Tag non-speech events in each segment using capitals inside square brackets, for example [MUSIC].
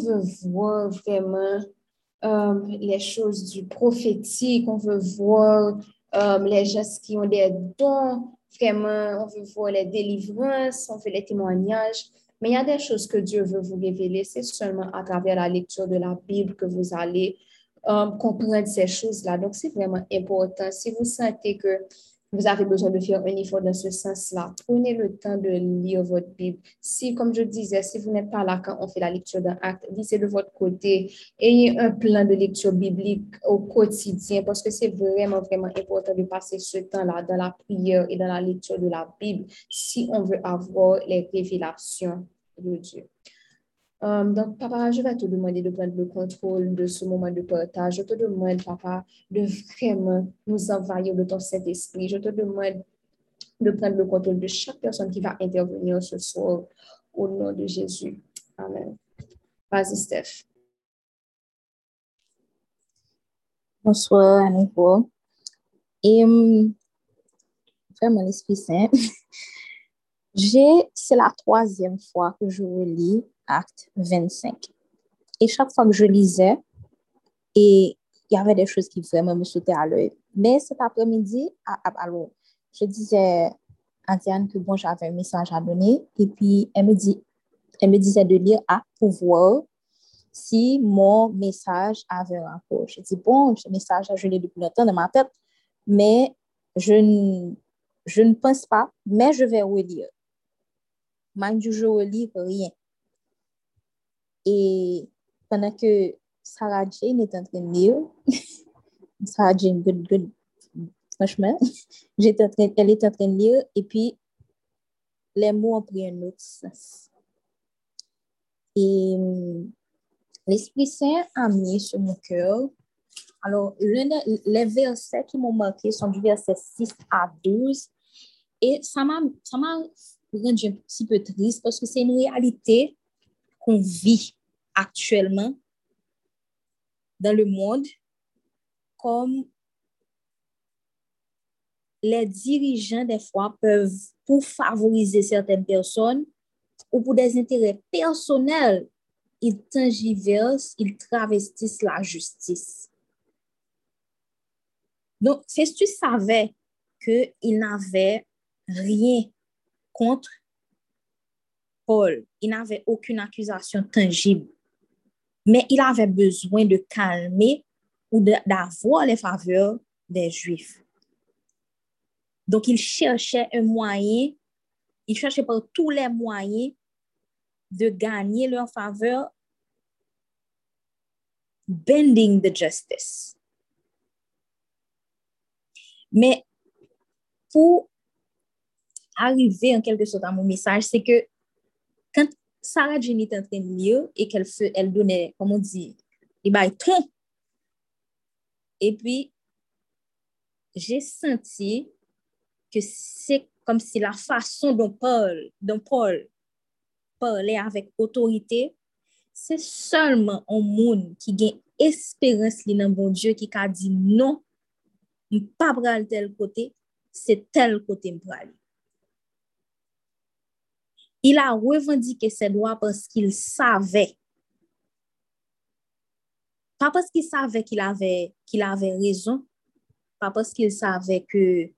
veut voir vraiment euh, les choses du prophétique, on veut voir euh, les gens qui ont des dons, vraiment, on veut voir les délivrances, on veut les témoignages. Mais il y a des choses que Dieu veut vous révéler. C'est seulement à travers la lecture de la Bible que vous allez euh, comprendre ces choses-là. Donc, c'est vraiment important. Si vous sentez que vous avez besoin de faire un effort dans ce sens-là. Prenez le temps de lire votre Bible. Si, comme je disais, si vous n'êtes pas là quand on fait la lecture d'un acte, lisez de votre côté. Ayez un plan de lecture biblique au quotidien parce que c'est vraiment, vraiment important de passer ce temps-là dans la prière et dans la lecture de la Bible si on veut avoir les révélations de Dieu. Euh, donc, papa, je vais te demander de prendre le contrôle de ce moment de partage. Je te demande, papa, de vraiment nous envahir de ton Saint-Esprit. Je te demande de prendre le contrôle de chaque personne qui va intervenir ce soir au nom de Jésus. Amen. Vas-y, Steph. Bonsoir à nouveau. Et hum, vraiment, l'Esprit Saint, [LAUGHS] c'est la troisième fois que je relis acte 25. Et chaque fois que je lisais, et il y avait des choses qui vraiment me sautaient à l'œil. Mais cet après-midi, alors, je disais à Diane que bon, j'avais un message à donner. Et puis, elle me, dit, elle me disait de lire à pouvoir si mon message avait un rapport. Je dis, bon, ce message, je l'ai depuis longtemps dans ma tête, mais je ne, je ne pense pas, mais je vais relire. Mind you, je relis rien. Et pendant que Sarah Jane est en train de lire, Sarah Jane, good, good, franchement, [LAUGHS] elle est en train de lire et puis les mots ont pris un autre sens. Et l'Esprit Saint a mis sur mon cœur. Alors, les versets qui m'ont marqué sont du verset 6 à 12. Et ça m'a rendu un petit peu triste parce que c'est une réalité qu'on vit actuellement dans le monde comme les dirigeants des fois peuvent, pour favoriser certaines personnes ou pour des intérêts personnels, ils tangiversent, ils travestissent la justice. Donc, tu savais qu'il n'avait rien contre Il n'avait aucune accusation tangible, mais il avait besoin de calmer ou d'avoir les faveurs des Juifs. Donc, il cherchait un moyen, il cherchait par tous les moyens de gagner leur faveur, bending the justice. Mais pour arriver en quelque sorte à mon message, c'est que Sarah Jenny était en train de lire et qu'elle elle donnait, comme on dit, il bail ton. Et puis, j'ai senti que c'est comme si la façon dont Paul, dont Paul parlait avec autorité, c'est seulement un monde qui gagne espérance dans bon Dieu qui a dit non, pas pral tel côté, c'est tel côté m'pral. Il a revendiqué ses droits parce qu'il savait. Pas parce qu'il savait qu'il avait, avait raison, pas parce qu'il savait que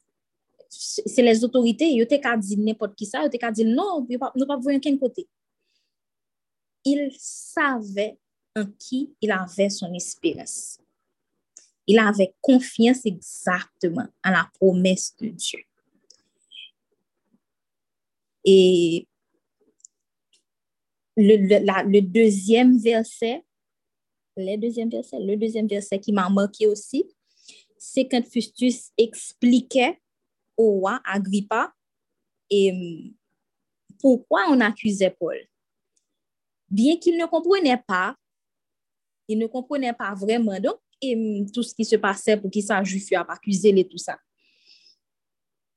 c'est les autorités, il était qu'à dire n'importe qui ça, il était qu'à dire non, ne pas voir aucun côté. Il savait en qui il avait son espérance. Il avait confiance exactement en la promesse de Dieu. Et le, deuxième verset, le deuxième verset, le deuxième verset qui m'a marqué aussi, c'est quand Fustus expliquait au roi Agrippa et hum, pourquoi on accusait Paul. Bien qu'il ne comprenait pas, il ne comprenait pas vraiment donc, hum, tout ce qui se passait pour qu'il s'ajuste à accuser et tout ça.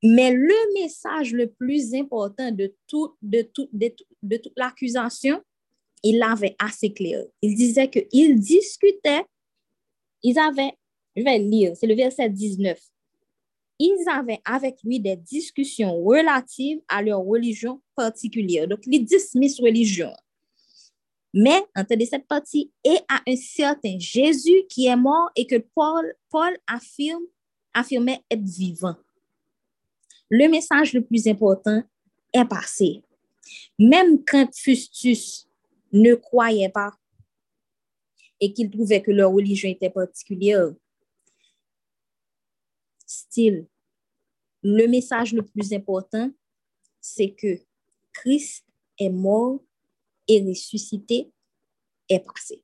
Mais le message le plus important de, tout, de, tout, de, de toute l'accusation, il l'avait assez clair. Il disait qu'ils discutaient, ils avaient, je vais lire, c'est le verset 19. Ils avaient avec lui des discussions relatives à leur religion particulière. Donc, ils dismissent religion. Mais, entendez cette partie, et à un certain Jésus qui est mort et que Paul, Paul affirme, affirmait être vivant. Le message le plus important est passé. Même quand Fustus ne croyait pas et qu'il trouvait que leur religion était particulière, style, le message le plus important, c'est que Christ est mort et ressuscité est passé.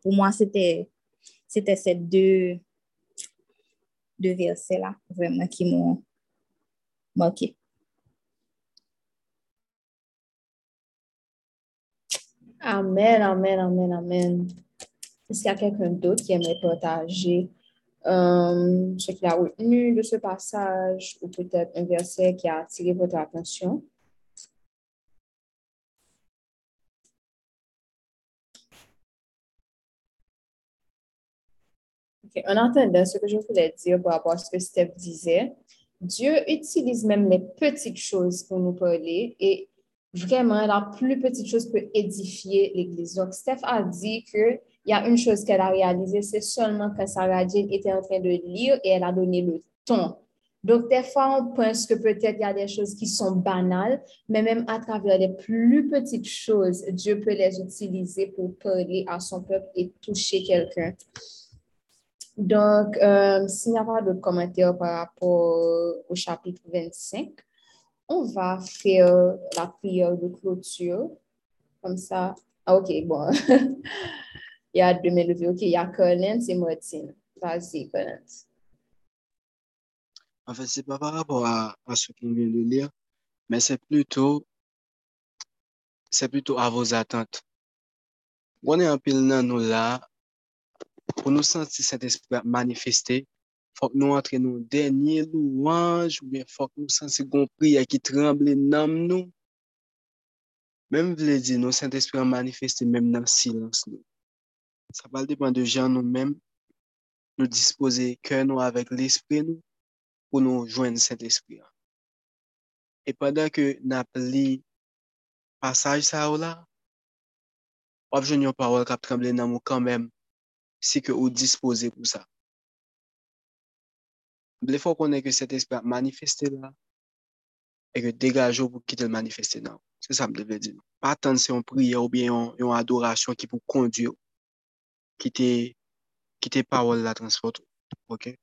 Pour moi, c'était ces deux, deux versets-là vraiment qui m'ont marqué. Amen, amen, amen, amen. Est-ce qu'il y a quelqu'un d'autre qui aimerait partager euh, ce qu'il a retenu de ce passage ou peut-être un verset qui a attiré votre attention? En entendant ce que je voulais dire par rapport à ce que Steph disait, Dieu utilise même les petites choses pour nous parler et vraiment, la plus petite chose peut édifier l'Église. Donc, Steph a dit qu'il y a une chose qu'elle a réalisée, c'est seulement quand Sarah Jane était en train de lire et elle a donné le ton. Donc, des fois, on pense que peut-être il y a des choses qui sont banales, mais même à travers les plus petites choses, Dieu peut les utiliser pour parler à son peuple et toucher quelqu'un. Donc, euh, s'il n'y a pas de commentaires par rapport au chapitre 25, on va faire la prière de clôture. Comme ça. Ah, OK, bon. [LAUGHS] il y a deux mélodies. OK, il y a Collins et Martine. Vas-y, Collins. En fait, ce n'est pas par rapport à, ce qu'on vient de lire, mais c'est plutôt, c'est plutôt à vos attentes. On est en pile nous là, Pou nou santi Saint-Esprit manifeste, fòk nou antre nou denye louange, ou bien fòk nou santi gompri ya ki tremble nam nou. Mèm vle di nou Saint-Esprit manifeste mèm nan silans nou. Sa pal depan de jan nou mèm, nou dispose kè nou avèk l'esprit nou, pou nou jwen Saint-Esprit. E padan ke nap li pasaj sa ou la, wap jwen yon parol kap tremble nan mou kan mèm, si que vous disposez pour ça. Il faut qu'on ait que cet esprit manifesté là et que dégage pour quitter le manifester là. C'est ça que je veux dire. Pas tant c'est une prière ou bien une adoration qui peut conduire, quitter, quitter parole la transporte. OK?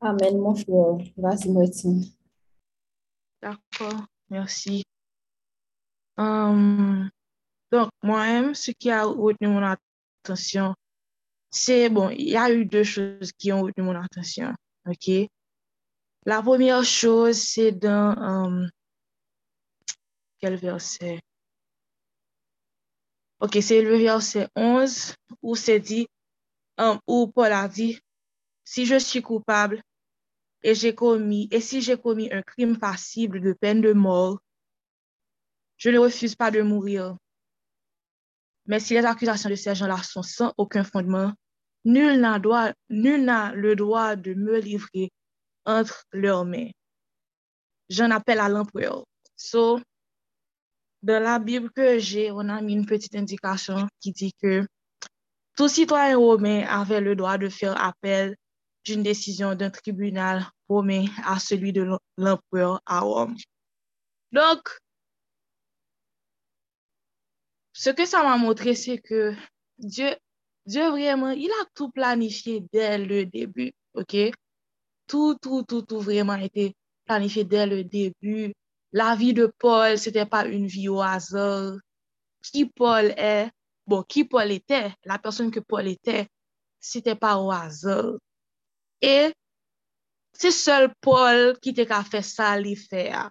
Amen, mon frère. Vas-y, Martine. D'accord, merci. Um, donc, moi-même, ce qui a retenu mon attention, c'est, bon, il y a eu deux choses qui ont retenu mon attention, ok? La première chose, c'est dans, um, quel verset? Ok, c'est le verset 11 où c'est dit, um, où Paul a dit, si je suis coupable et j'ai commis, et si j'ai commis un crime passible de peine de mort, je ne refuse pas de mourir. Mais si les accusations de ces gens-là sont sans aucun fondement, nul n'a le droit de me livrer entre leurs mains. J'en appelle à l'empereur. So, dans la Bible que j'ai, on a mis une petite indication qui dit que tout citoyen romain avait le droit de faire appel d'une décision d'un tribunal romain à celui de l'empereur à Rome. Donc, ce que ça m'a montré, c'est que Dieu, Dieu vraiment, il a tout planifié dès le début, OK? Tout, tout, tout, tout vraiment été planifié dès le début. La vie de Paul, c'était pas une vie au hasard. Qui Paul est, bon, qui Paul était, la personne que Paul était, c'était pas au hasard. Et c'est seul Paul qui t'a fait ça, lui faire.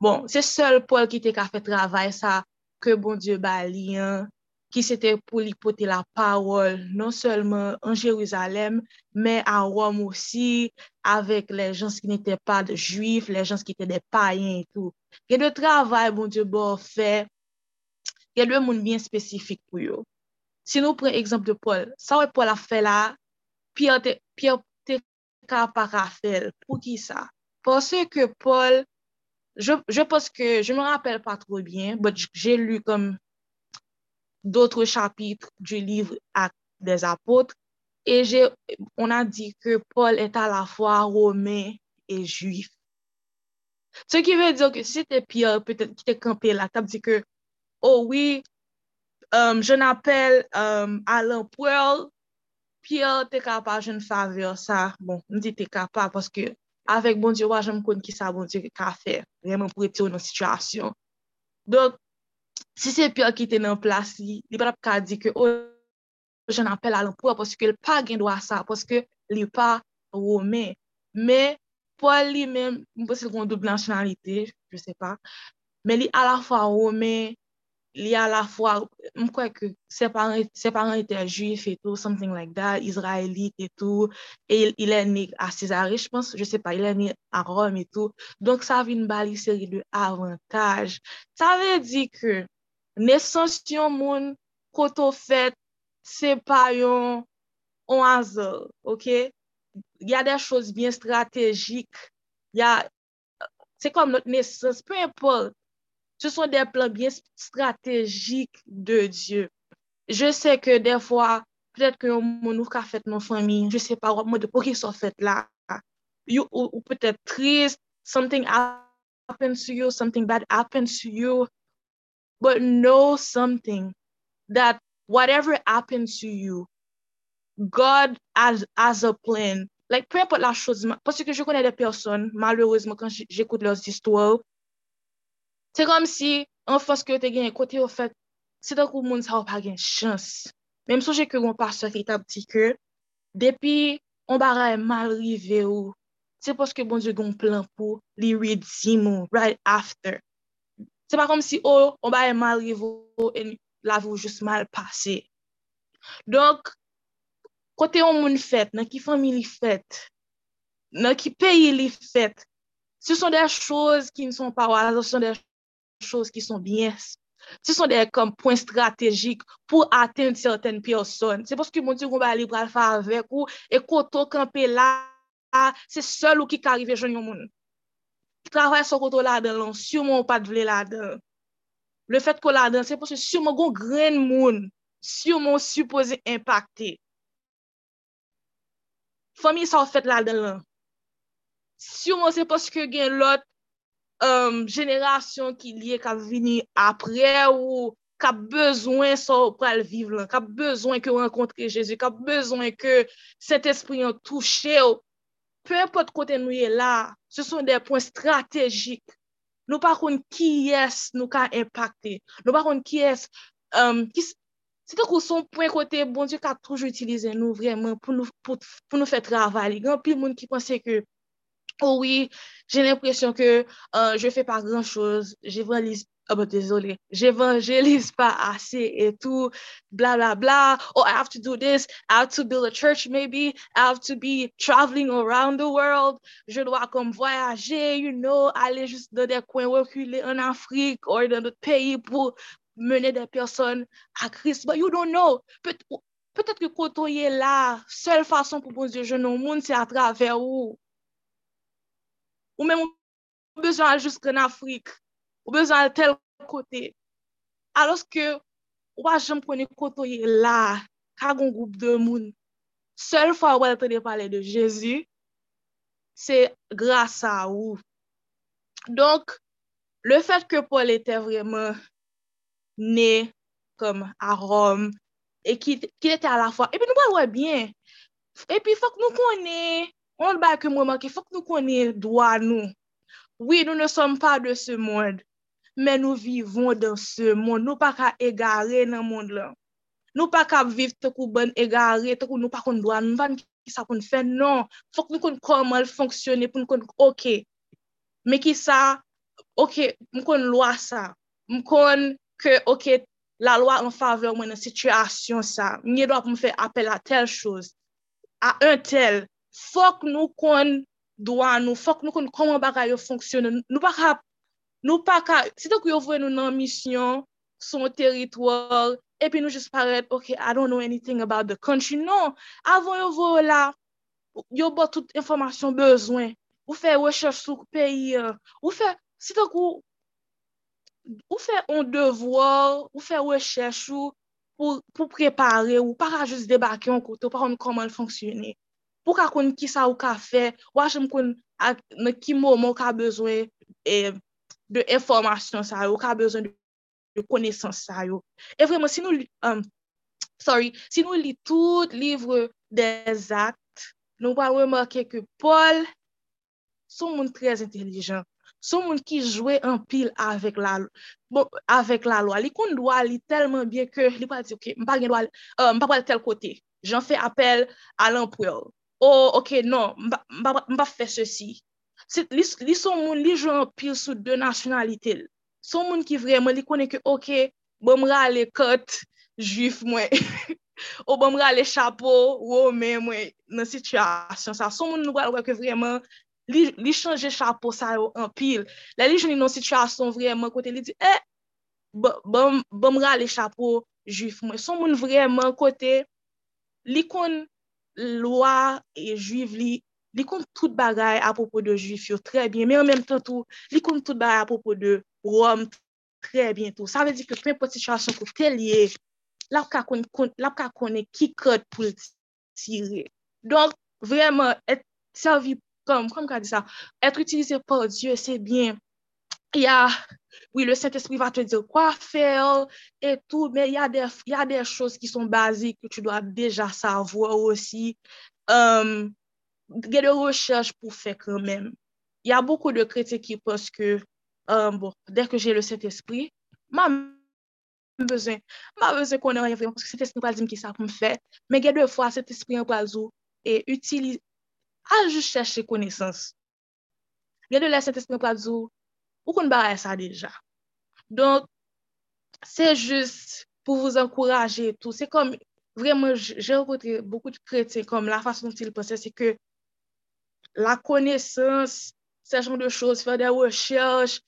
Bon, c'est seul Paul qui t'a fait travail ça ke bon Diyo bali an, ki sete pou li pote la parol, non selman an Jeruzalem, men an Rome osi, avek le jans ki nete pa de juif, le jans ki nete de payen etou. Ke de travay, bon Diyo bo fe, ke de moun bien spesifik pou yo. Si nou pren ekzamp de Paul, sa wè Paul a fe la, pi an te, te ka para fel, pou ki sa? Pase ke Paul je, je pense que je me rappelle pas trop bien, mais j'ai lu comme d'autres chapitres du livre Actes des apôtres et on a dit que Paul est à la fois romain et juif. Ce qui veut dire que si c'était Pierre peut-être qui t'est campé là, t'as dit que, oh oui, um, je n'appelle um, Alain Poel, Pierre t'es capable, je ne faveur ça. Bon, on dit t'es capable parce que avèk bon diyo wajan m kon ki sa bon diyo ka fè, rèman pou ete ou nan situasyon. Donk, si se pyo ki te nan plas li, li pat ap ka di ke, o, oh, jen apel alan pou, poske l pa gen do a sa, poske li pa wome. Me, pou li men, m posil kon do blanche nan lite, je se pa, me li ala fwa wome, li a la fwa, m kwe ke se paran ete juif etou, something like that, Israelite etou, et il, il est né a Césarée, je pense, je sais pas, il est né a Rome etou, donc sa vi n bali seri de avantage. Sa ve di ke, nesans yon moun, koto fet, se pa yon on azor, ok? Y a de chos bien strategik, y a, se kom not nesans, peu import, Ce sont des plans bien stratégiques de Dieu. Je sais que des fois, peut-être que mon ouf a fait mon famille, je sais pas, moi de pourquoi ils sont fait là. You, ou, ou peut-être triste, something happened to you, something bad happened to you. But know something, that whatever happened to you, God has, has a plan. Like, peu importe la chose, parce que je connais des personnes, malheureusement, quand j'écoute leurs histoires, Se kom si an fos ki yo te gen kote yo fet, se tan kou moun sa ou pa gen chans. Mem souje ke yon paswa ki tab di ke, depi on bara e mal rive ou, se poske bon diyo gon plan pou li redim ou right after. Se pa kom si ou, oh, on bara e mal rive ou, en la vou jous mal pase. Donk, kote yon moun fet, nan ki fami li fet, nan ki peyi li fet, se son der chouz ki n son pa wala, se son der choses qui sont bien. Ce sont des comme, points stratégiques pour atteindre certaines personnes. C'est parce que mon Dieu, on va aller faire avec vous et quand on camper là, c'est seul ou qui arrive à jeune monde. Travail sur côté là-dedans, non. sûrement pas de là-dedans. Le fait qu'on là-dedans, c'est parce que sûrement qu'on grain monde, sûrement supposé impacter. Famille ça fait là-dedans. Non. Sûrement c'est parce que gain l'autre um, jenerasyon ki liye ka vini apre ou ka bezwen sa ou pral vive lan, ka bezwen ke renkontre Jezu, ka bezwen ke set espri yon touche ou, pe pot kote nou ye la, se son de pon strategik, nou pa kon ki yes nou ka impacte, nou pa kon ki yes, um, ki, se te kou son pon kote, bon diyo ka toujou utilize nou vremen pou nou, pou, pou nou fe travali, Gan pi moun ki pense ke oh oui, j'ai l'impression que euh, je fais pas grand-chose, j'évangélise, oh, ben, désolé, j'évangélise pas assez et tout, bla bla bla, oh, I have to do this, I have to build a church maybe, I have to be traveling around the world, je dois comme voyager, you know, aller juste dans des coins reculés en Afrique ou dans d'autres pays pour mener des personnes à Christ, but you don't know, peut-être peut que quand on est là, seule façon pour bon Dieu, je n'en monde, c'est à travers où? Ou men ou bezon al jist ren Afrik, ou bezon al tel kote. Alos ke wajem prene koto ye la, kagon goup de moun. Sel fwa wèl te de pale de Jezu, se grasa ou. Donk, le fèt ke Paul etè vremen ne kom a Rome, e ki, ki etè a la fwa. E pi nou wèl wè bien. E pi fòk nou konè on ba ke mwen manke, fok nou konye doa nou. Oui, nou ne som pa de se moun, men nou vivon de se moun. Nou pa ka egare nan moun la. Nou pa ka viv te kou ban egare, te kou nou pa kon doa, nou van ki sa kon fè, non. Fok nou kon komal fonksyonè pou nou kon ok. Me ki sa, ok, mwen kon lwa sa. Mwen kon ke, ok, la lwa an faveur mwen an situasyon sa. Mwen ye doa pou mwen fè apel a tel chouz, a un tel, fok nou kon doa nou, fok nou kon koman bagay yo fonksyonen. Nou pa ka, nou pa ka, sitok yo vwe nou nan misyon, son teritwar, epi nou jis paret, ok, I don't know anything about the country. Non, avon yo vwe la, yo bo tout informasyon bezwen. Ou fe wechef souk peyi, euh, ou fe, sitok ou, ou fe on devwar, ou fe wechef sou, pou, pou prepare, ou para jis debake yon koto, para yon koman fonksyonen. pou ka kon ki sa ou ka fe, waj m kon ak, na ki mou mou ka bezwen e, de informasyon sa yo, ka bezwen de, de konesans sa yo. E vreman, si nou, um, sorry, si nou li tout livre des actes, nou pa remarke ke Paul son moun trez intelijan, son moun ki jwe an pil avèk la, bon, la lwa. Li kon lwa li telman bie ke li pa di, ok, mpa gen lwa, uh, um, mpa pal tel kote, jan fè apel al anpwèl. oh, ok, non, mba fè se si. Li, son moun li jwen pil sou de nasyonalite. Son moun ki vreman li konen ke, ok, bom ra le kot, juif mwen. [LAUGHS] ou bom ra le chapo, ou men mwen nan sityasyon sa. Son moun nou wè wè ke vreman li, li chanje chapo sa yo an pil. La li jwen nan sityasyon vreman kote li di, eh, bom ra le chapo, juif mwen. Son moun vreman kote li kon lwa e juiv li, li kon tout bagay apopo de juif yo trebyen, men an menm tan tou, li kon tout bagay apopo de rom trebyen tou. Sa ve di ke pwen poti chanson kou tel ye, lap ka kone ki kote pou tire. Donk, vreman, et servi kom, kom ka di sa, etre utilize por Diyo, se bien, ya, Oui, le Saint-Esprit va te dire quoi faire et tout, mais il y, y, a des choses qui sont basiques que tu dois déjà savoir aussi. Um, il y a des recherches pour faire quand même. Il y a beaucoup de chrétiens qui pensent que, um, bon, dès que j'ai le Saint-Esprit, ma besoin, ma besoin qu'on ait rien vraiment, parce que Saint-Esprit pas dire qui ça pour me faire, mais il y a deux fois Saint-Esprit en brazou et utilise, à juste chercher connaissance. Il y a de la Saint-Esprit en brazou, Ou kon ba sa deja. Donk, se just pou vous encourager tout. Se kom, vremen, jè renkontre beaucoup de kretien, kom la fason til pense, se ke la konesans, se jan de chos, fè de recherche,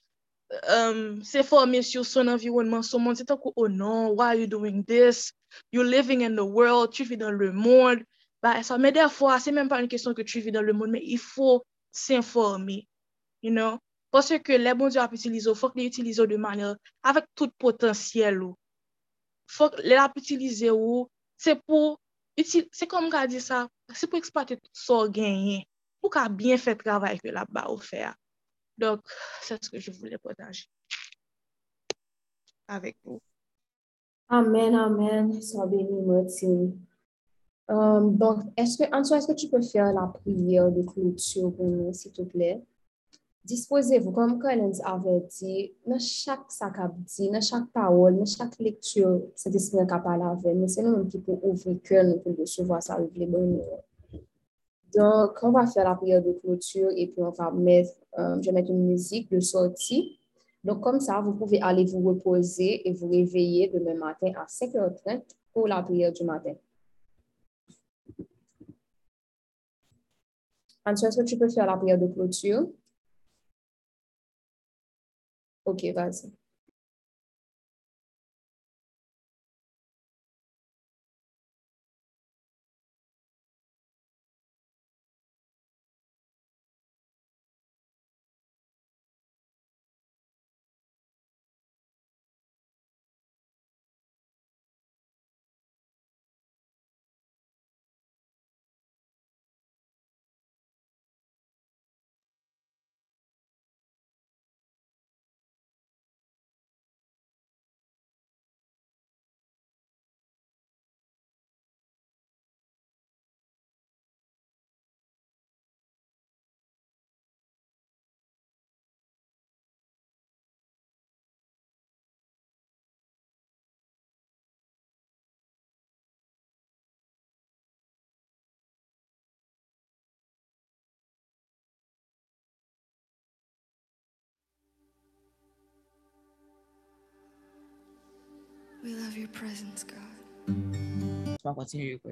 um, euh, se forme sur son environnement, son monde, se tan ko, oh non, why are you doing this? You're living in the world, tu vi dan le monde, ba, sa, men defwa, se men pa yon kesyon ke tu vi dan le monde, men, il fò s'informe, you know? Pwosè ke le bon Diyo ap itilizo, fòk li itilizo de manè, avèk tout potansyèl ou. Fòk le ap itilize ou, se pou, se kom ka di sa, se pou ekspate tout so genyen, pou ka bien fè travay ke la ba ou fè a. Dok, se sè ke je voulè potaje. Avèk ou. Amen, amen. Sò beni moti. Um, Donk, anso, eske tu pè fè la priye ou de kloutio pou nou, si tout lè? Disposez-vous, comme Collins avait dit, dans chaque sac à dit, dans chaque parole, dans chaque lecture, cet esprit qui parle avec nous, c'est nous qui pouvons ouvrir cœur, nous pour recevoir ça avec les bonnes Donc, on va faire la prière de clôture et puis on va mettre, euh, je vais mettre une musique de sortie. Donc, comme ça, vous pouvez aller vous reposer et vous réveiller demain matin à 5h30 pour la prière du matin. Antoine, est-ce que tu peux faire la prière de clôture? Ok, vas-y. Presence, God. Je vais continuer à.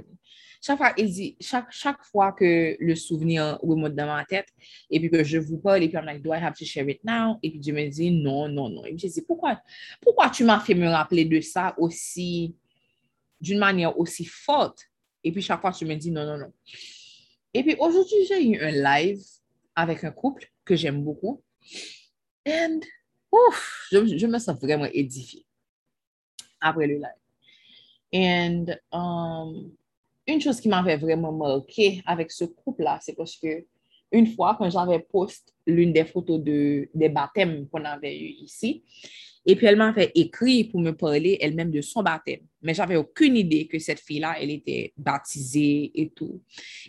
Chaque fois, dit, chaque, chaque fois que le souvenir remonte dans ma tête, et puis que je vous parle, et puis I'm like, do I have to share it now? Et puis Dieu me dit, non, non, non. Et puis je dis, pourquoi, pourquoi tu m'as fait me rappeler de ça aussi, d'une manière aussi forte? Et puis chaque fois, tu me dis, non, non, non. Et puis aujourd'hui, j'ai eu un live avec un couple que j'aime beaucoup. And, ouf, je, je me sens vraiment édifiée après le live. And, um, une chose qui m'avait vraiment marqué avec ce couple-là, c'est parce que une fois, quand j'avais posté l'une des photos de, des baptêmes qu'on avait eu ici, et puis elle m'avait écrit pour me parler elle-même de son baptême. Mais j'avais aucune idée que cette fille-là, elle était baptisée et tout.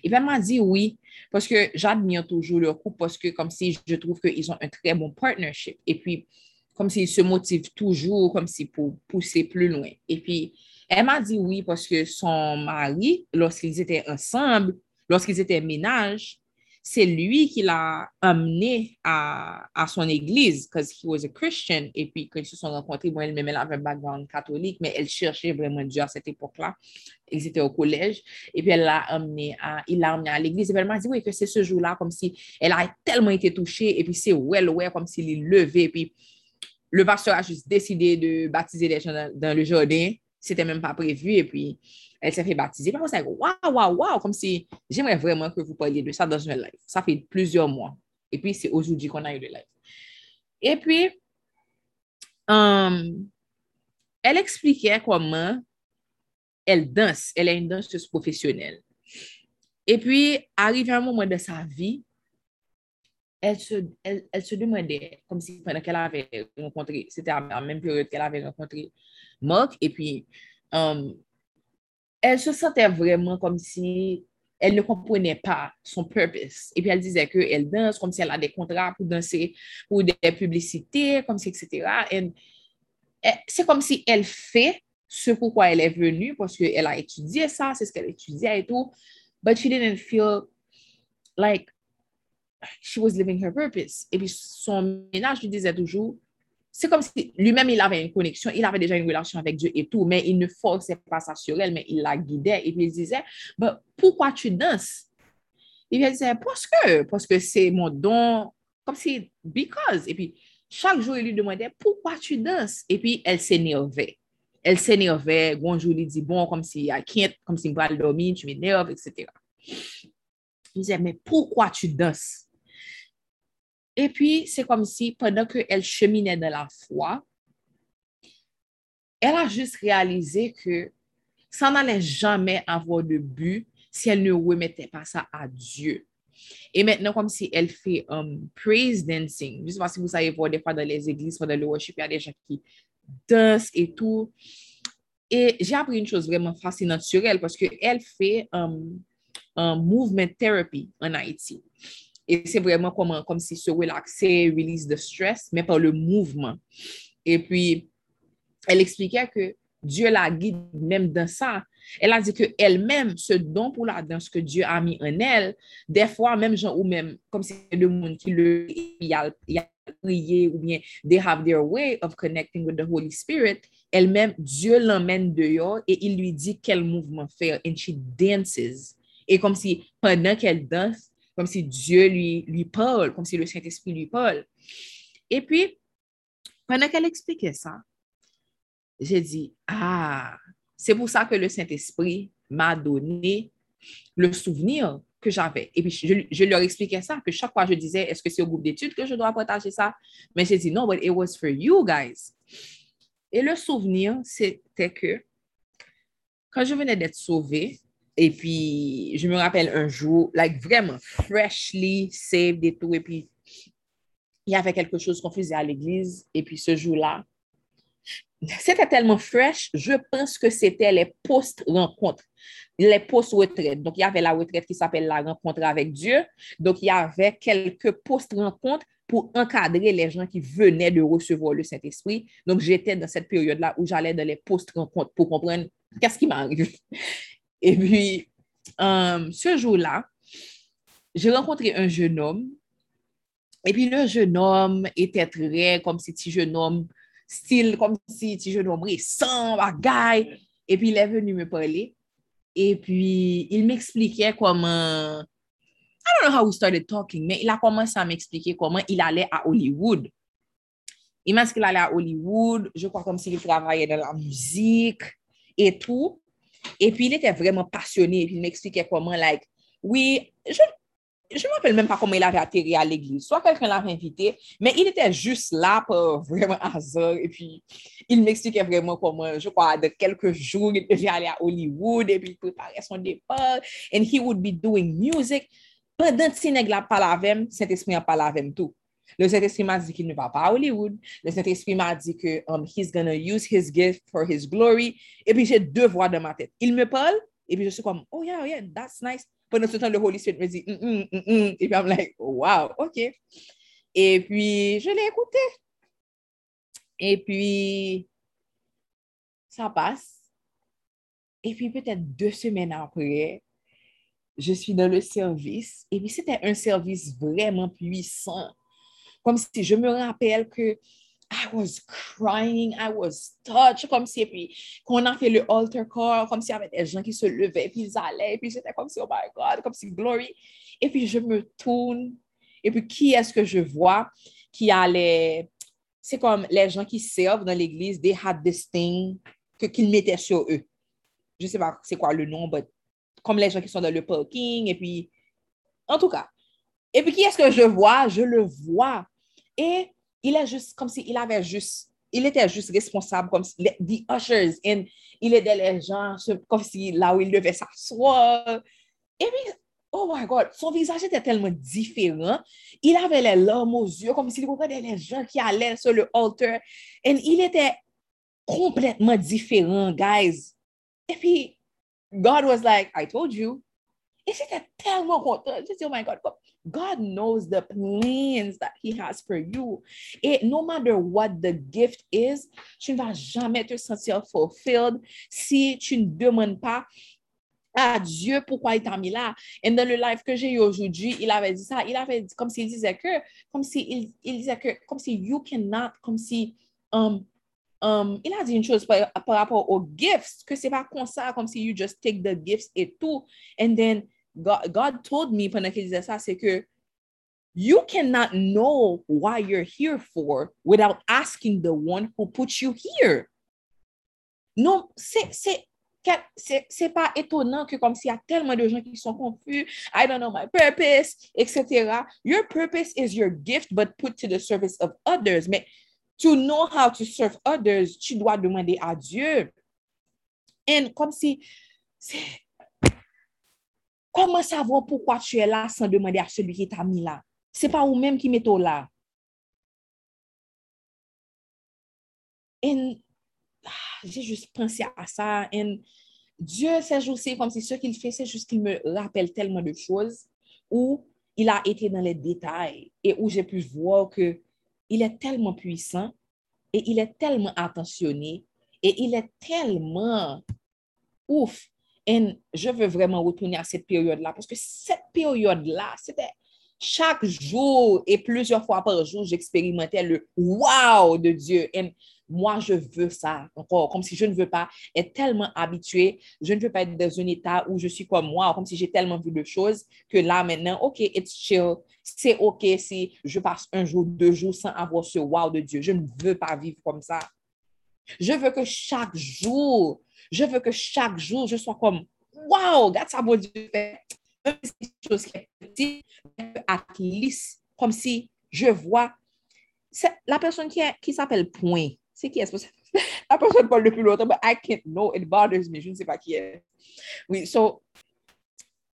Et puis elle m'a dit oui, parce que j'admire toujours leur couple, parce que comme si je trouve qu'ils ont un très bon partnership. Et puis, comme s'ils se motivent toujours, comme si pour pousser plus loin. Et puis, elle m'a dit oui, parce que son mari, lorsqu'ils étaient ensemble, lorsqu'ils étaient ménage, c'est lui qui l'a amené à, à son église, parce qu'il was a Christian. Et puis, quand ils se sont rencontrés, bon, elle-même, elle avait un background catholique, mais elle cherchait vraiment Dieu à cette époque-là. Ils étaient au collège. Et puis, elle l'a amené à, il l'a amené à l'église. Et puis, elle m'a dit, oui, que c'est ce jour-là, comme si elle a tellement été touchée. Et puis, c'est well, ouais, comme s'il est levé. Et puis, le pasteur a juste décidé de baptiser les gens dans, le jardin. C'était même pas prévu. Et puis, elle s'est fait baptiser. S'est dit, waouh, waouh, waouh, comme si j'aimerais vraiment que vous parliez de ça dans un live. Ça fait plusieurs mois. Et puis, c'est aujourd'hui qu'on a eu le live. Et puis, um, elle expliquait comment elle danse. Elle est une danseuse professionnelle. Et puis, arrivé un moment de sa vie, elle se, elle, elle se demandait, comme si pendant qu'elle avait rencontré, c'était à la même période qu'elle avait rencontré Marc, et puis um, elle se sentait vraiment comme si elle ne comprenait pas son purpose. Et puis elle disait qu'elle danse comme si elle a des contrats pour danser pour des publicités, comme si, etc. Et c'est comme si elle fait ce pourquoi elle est venue, parce qu'elle a étudié ça, c'est ce qu'elle étudiait et tout, but she didn't feel like she was living her purpose. Et puis son ménage lui disait toujours, c'est comme si lui-même, il avait une connexion, il avait déjà une relation avec Dieu et tout, mais il ne forçait pas ça sur elle, mais il la guidait et puis il disait, ben, pourquoi tu danses? Et puis elle disait, parce que, parce que c'est mon don, comme si, because. Et puis chaque jour, il lui demandait, pourquoi tu danses? Et puis elle s'énervait. Elle s'énervait, un jour, il dit, bon, comme si, I can't, comme si, me dormir, tu m'énerves, etc. Il disait, mais pourquoi tu danses? Et puis, c'est comme si pendant qu'elle cheminait dans la foi, elle a juste réalisé que ça n'allait jamais avoir de but si elle ne remettait pas ça à Dieu. Et maintenant, comme si elle fait um, praise dancing, je ne sais pas si vous savez voir des fois dans les églises, dans le worship, il y a des gens qui dansent et tout. Et j'ai appris une chose vraiment fascinante sur elle parce qu'elle fait um, un movement therapy en Haïti. Et c'est vraiment comme, comme si se relaxer, release the stress, mais par le mouvement. Et puis, elle expliquait que Dieu la guide même dans ça. Elle a dit qu'elle-même, ce don pour la danse que Dieu a mis en elle, des fois, même gens ou même, comme si le monde qui le y a prié ou bien they have their way of connecting with the Holy Spirit, elle-même, Dieu l'emmène dehors et il lui dit quel mouvement faire. And she dances. Et comme si pendant qu'elle danse, comme si Dieu lui, parle, comme si le Saint-Esprit lui parle. Et puis, pendant qu'elle expliquait ça, j'ai dit, ah, c'est pour ça que le Saint-Esprit m'a donné le souvenir que j'avais. Et puis, je, je, leur expliquais ça, que chaque fois je disais, est-ce que c'est au groupe d'études que je dois partager ça? Mais j'ai dit, non, but it was for you guys. Et le souvenir, c'était que quand je venais d'être sauvée, et puis, je me rappelle un jour, like vraiment freshly saved et tout. Et puis, il y avait quelque chose qu'on faisait à l'église. Et puis, ce jour-là, c'était tellement fresh, je pense que c'était les post-rencontres, les post-retraites. Donc, il y avait la retraite qui s'appelle la rencontre avec Dieu. Donc, il y avait quelques post-rencontres pour encadrer les gens qui venaient de recevoir le Saint-Esprit. Donc, j'étais dans cette période-là où j'allais dans les post-rencontres pour comprendre qu'est-ce qui m'arrive. Et puis, euh, ce jour-là, j'ai rencontré un jeune homme. Et puis, le jeune homme était très comme si petit jeune homme, style comme si petit jeune homme récent, bagaille. Et puis, il est venu me parler. Et puis, il m'expliquait comment... I don't know how we started talking, mais il a commencé à m'expliquer comment il allait à Hollywood. Il m'a dit qu'il allait à Hollywood, je crois comme s'il travaillait dans la musique et tout. Et puis, il était vraiment passionné. Et puis, il m'expliquait comment, like, oui, je, ne me rappelle même pas comment il avait atterri à l'église. Soit quelqu'un l'avait invité, mais il était juste là pour vraiment hasard. Et puis, il m'expliquait vraiment comment, je crois, de quelques jours, il devait aller à Hollywood et puis il préparait son départ. And he would be doing music. Pendant que Sénégal parle avec a parlé avec tout. Le Saint-Esprit m'a dit qu'il ne va pas à Hollywood. Le Saint-Esprit m'a dit que um, he's to use his gift for his glory. Et puis, j'ai deux voix dans ma tête. Il me parle et puis je suis comme, oh yeah, oh yeah, that's nice. Pendant ce temps, le Holy Spirit me dit, mm, mm, mm, mm. et puis I'm like, wow, ok. Et puis, je l'ai écouté. Et puis, ça passe. Et puis, peut-être deux semaines après, je suis dans le service. Et puis, c'était un service vraiment puissant. Comme si je me rappelle que I was crying, I was touched, comme si, et puis, quand on a fait le altar call, comme s'il y avait des gens qui se levaient, puis ils allaient, puis j'étais comme si, oh my God, comme si glory. Et puis, je me tourne, et puis, qui est-ce que je vois qui allait, c'est comme les gens qui servent dans l'église, they had this thing qu'ils mettaient sur eux. Je sais pas c'est quoi le nom, mais comme les gens qui sont dans le parking, et puis, en tout cas. Et puis, qui est-ce que je vois? Je le vois. Et il est juste comme s'il avait juste, il était juste responsable comme si, les, the ushers, and il aidait les gens comme si là où il devait s'asseoir. Et puis, oh my God, son visage était tellement différent. Il avait les larmes aux yeux, comme s'il regardait les gens qui allaient sur le altar. Et il était complètement différent, guys. Et puis, God was like, I told you. Et c'était tellement content. Je dis, oh my God, God knows the plans that He has for you. Et no matter what the gift is, tu ne vas jamais te sentir fulfilled si tu ne demandes pas à Dieu pourquoi il t'a mis là. Et dans le live que j'ai eu aujourd'hui, il avait dit ça. Il avait dit, comme s'il disait que, comme si il, il disait que, comme si you cannot, comme si, um, um, il a dit une chose par, par rapport aux gifts, que c'est pas comme ça, comme si you just take the gifts et tout. And then, God, God told me pendant qu'il disait ça, c'est que you cannot know why you're here for without asking the one who put you here. Non, c'est, c'est, c'est c'est pas étonnant que comme s'il y a tellement de gens qui sont confus, I don't know my purpose, etc. Your purpose is your gift, but put to the service of others. Mais to know how to serve others, tu dois demander à Dieu. Et comme si, comment savoir pourquoi tu es là sans demander à celui qui t'a mis là? C'est pas ou-même qui met là. Et j'ai juste pensé à ça. Dieu, ces jours-ci, comme si ce qu'il fait, c'est juste qu'il me rappelle tellement de choses où il a été dans les détails et où j'ai pu voir que il est tellement puissant et il est tellement attentionné et il est tellement ouf. Et je veux vraiment retourner à cette période-là parce que cette période-là, c'était chaque jour et plusieurs fois par jour, j'expérimentais le wow de Dieu. Et moi, je veux ça encore, comme si je ne veux pas être tellement habituée. Je ne veux pas être dans un état où je suis comme moi, comme si j'ai tellement vu de choses que là, maintenant, OK, it's chill. C'est OK si je passe un jour, deux jours sans avoir ce wow de Dieu. Je ne veux pas vivre comme ça. Je veux que chaque jour, je veux que chaque jour, je sois comme wow, regarde ça, mon Dieu fait chose qui est petite, least, comme si je vois la personne qui, qui s'appelle Point. C'est qui est-ce [LAUGHS] La personne parle depuis longtemps, mais I can't know, it bothers me, je ne sais pas qui est. Oui, so,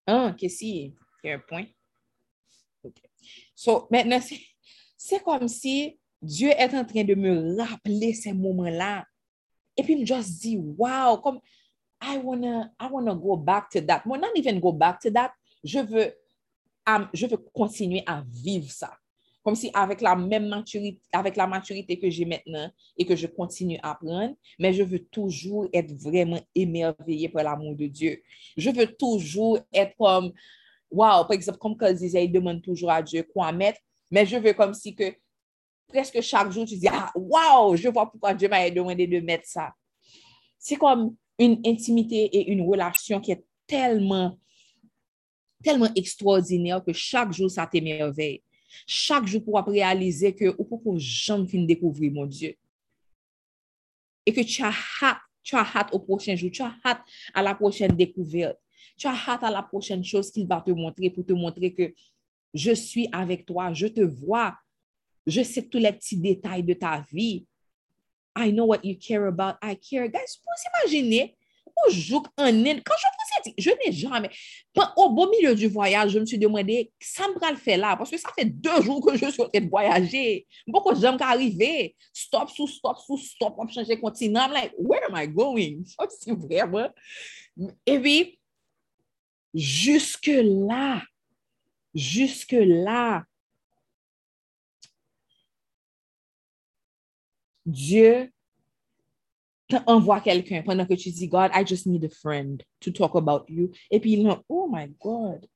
ah, qu'est-ce qu'il y a un point? OK. So, maintenant, c'est comme si Dieu est en train de me rappeler ces moments-là. Et puis, il me dit, wow, comme, I wanna, I go back to that. Well, not even go back to that, je veux, je veux continuer à vivre ça. Comme si avec la même maturité, avec la maturité que j'ai maintenant et que je continue à apprendre, mais je veux toujours être vraiment émerveillé par l'amour de Dieu. Je veux toujours être comme, wow, par exemple, comme disait, il demande toujours à Dieu quoi mettre, mais je veux comme si que presque chaque jour, tu dis, ah, wow, je vois pourquoi Dieu m'a demandé de mettre ça. C'est comme une intimité et une relation qui est tellement tellement extraordinaire que chaque jour, ça t'émerveille. Chaque jour, pour réaliser que ou pour jamais fin découvrir mon Dieu. Et que tu as hâte, tu as hâte au prochain jour, tu as hâte à la prochaine découverte. Tu as hâte à la prochaine chose qu'il va te montrer pour te montrer que Je suis avec toi, je te vois. Je sais tous les petits détails de ta vie. I know what you care about. I care. Guys, vous pouvez imaginer, au jour en Inde, quand je pensais, je n'ai jamais, au beau milieu du voyage, je me suis demandé, ça me le faire là, parce que ça fait deux jours que je suis en train de voyager. Beaucoup de gens qui arrivent, stop, sous stop, stop, on changer de continent. I'm like, where am I going? [LAUGHS] Ça, c'est vraiment. Et puis, jusque-là, jusque-là, Dieu t'envoie quelqu'un pendant que tu dis, God, I just need a friend to talk about you. Et puis, il oh my God.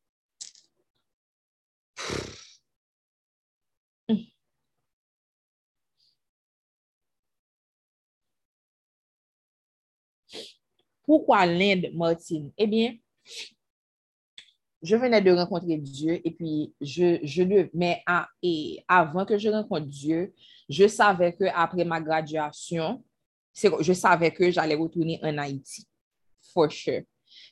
Pourquoi l'Inde, Martine? Eh bien, je venais de rencontrer Dieu et puis je, je le, mais et avant que je rencontre Dieu, je savais que après ma graduation, je savais que j'allais retourner en Haïti, for sure.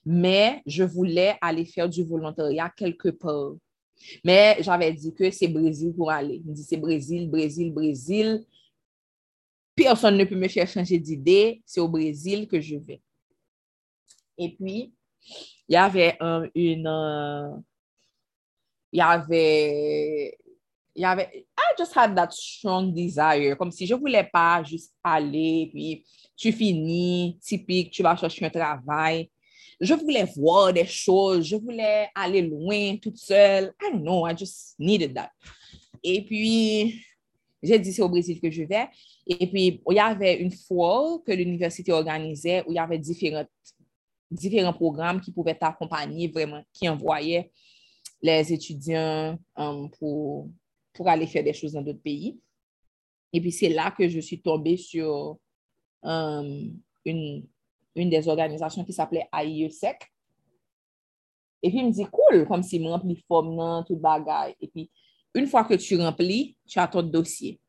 Mais je voulais aller faire du volontariat quelque part. Mais j'avais dit que c'est Brésil pour aller. Il me dit c'est Brésil, Brésil, Brésil. Personne ne peut me faire changer d'idée. C'est au Brésil que je vais. Et puis, il y avait euh, une... euh, il y avait... Il y avait... I just had that strong desire. Comme si je voulais pas juste aller, puis tu finis, typique, tu vas chercher un travail. Je voulais voir des choses. Je voulais aller loin toute seule. I don't know, I just needed that. Et puis, j'ai dit c'est au Brésil que je vais. Et puis, il y avait une foire que l'université organisait où il y avait différentes différents programmes qui pouvaient t'accompagner vraiment, qui envoyaient les étudiants um, pour, aller faire des choses dans d'autres pays. Et puis, c'est là que je suis tombée sur um, une, des organisations qui s'appelait AIESEC. Et puis, il me dit, cool, comme s'il me remplit forme, tout bagage. Et puis, une fois que tu remplis, tu as ton dossier.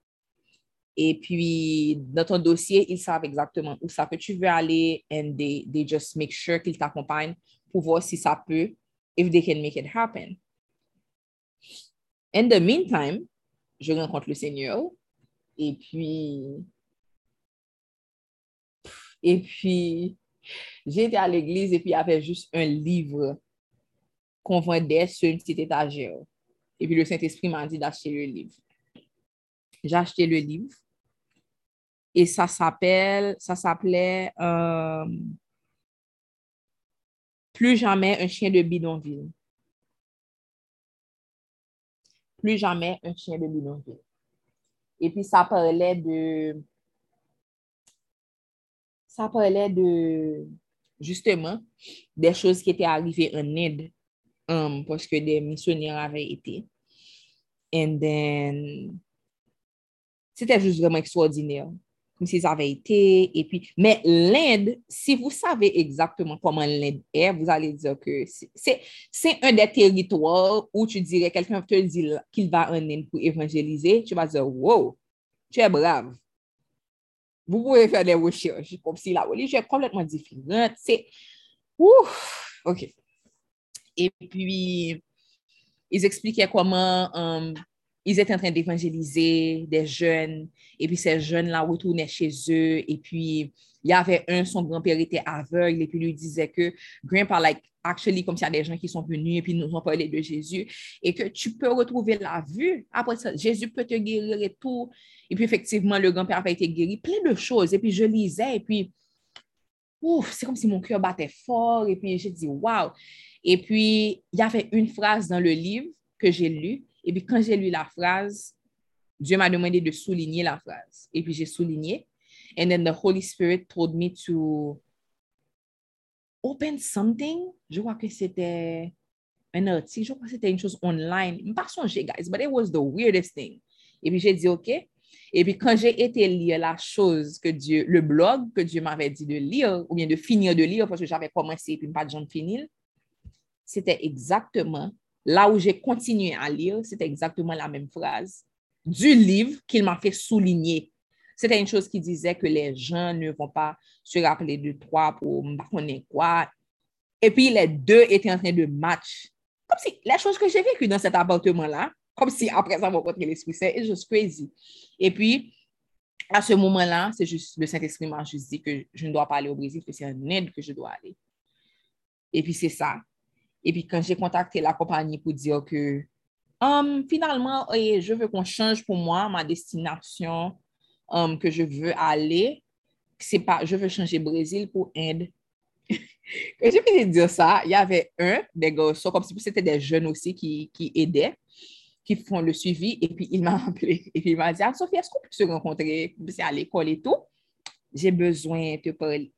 Et puis, dans ton dossier, ils savent exactement où ça que tu veux aller and they, they just make sure qu'ils t'accompagnent pour voir si ça peut, if they can make it happen. In the meantime, je rencontre le Seigneur et puis, et puis, été à l'église et puis il y avait juste un livre qu'on vendait sur une petite étagère. Et puis le Saint-Esprit m'a dit d'acheter le livre. J'ai acheté le livre et ça s'appelle, ça s'appelait euh, Plus jamais un chien de bidonville. Plus jamais un chien de bidonville. Et puis ça parlait de, ça parlait de, justement, des choses qui étaient arrivées en Inde um, parce que des missionnaires avaient été. And then, c'était juste vraiment extraordinaire, comme s'ils avaient été. Et puis, mais l'Inde, si vous savez exactement comment l'Inde est, vous allez dire que c'est- un des territoires où tu dirais, quelqu'un te dit qu'il va en Inde pour évangéliser, tu vas dire, wow, tu es brave. Vous pouvez faire des recherches, comme si la religion est complètement différente. C'est, ouf, OK. Et puis, ils expliquaient comment um, ils étaient en train d'évangéliser des jeunes, et puis ces jeunes-là retournaient chez eux, et puis il y avait un, son grand-père était aveugle, et puis lui disait que grandpa, like, actually, comme s'il y a des gens qui sont venus, et puis nous ont parlé de Jésus, et que tu peux retrouver la vue. Après ça, Jésus peut te guérir et tout. Et puis effectivement, le grand-père avait été guéri, plein de choses. Et puis je lisais, et puis, ouf, c'est comme si mon cœur battait fort, et puis j'ai dit, wow. Et puis, il y avait une phrase dans le livre que j'ai lu. Et puis, quand j'ai lu la phrase, Dieu m'a demandé de souligner la phrase. Et puis, j'ai souligné. And then the Holy Spirit told me to open something. Je crois que c'était un article. Je crois que c'était une chose online. Je ne pas songer, guys, but it was the weirdest thing. Et puis, j'ai dit, OK. Et puis, quand j'ai été lire la chose que Dieu, le blog que Dieu m'avait dit de lire, ou bien de finir de lire, parce que j'avais commencé et puis pas de gens finir, c'était exactement là où j'ai continué à lire, c'était exactement la même phrase du livre qu'il m'a fait souligner. C'était une chose qui disait que les gens ne vont pas se rappeler de toi pour connaître quoi. Et puis les deux étaient en train de match comme si la chose que j'ai vécue dans cet appartement-là, comme si après ça, rencontré l'Esprit Saint, it's just crazy. Et puis, à ce moment-là, c'est juste le Saint-Esprit m'a juste dit que je ne dois pas aller au Brésil, que c'est un aide que je dois aller. Et puis, c'est ça. Et puis, quand j'ai contacté la compagnie pour dire que um, finalement, je veux qu'on change pour moi ma destination um, que je veux aller, c'est pas, je veux changer Brésil pour Inde. [LAUGHS] Quand j'ai pu dire ça, il y avait un des garçons, comme si c'était des jeunes aussi qui, qui aidaient, qui font le suivi, et puis il m'a [LAUGHS] appelé, et puis il m'a dit, ah, Sophie, est-ce qu'on peut se rencontrer? C'est à l'école et tout? J'ai besoin de te parler.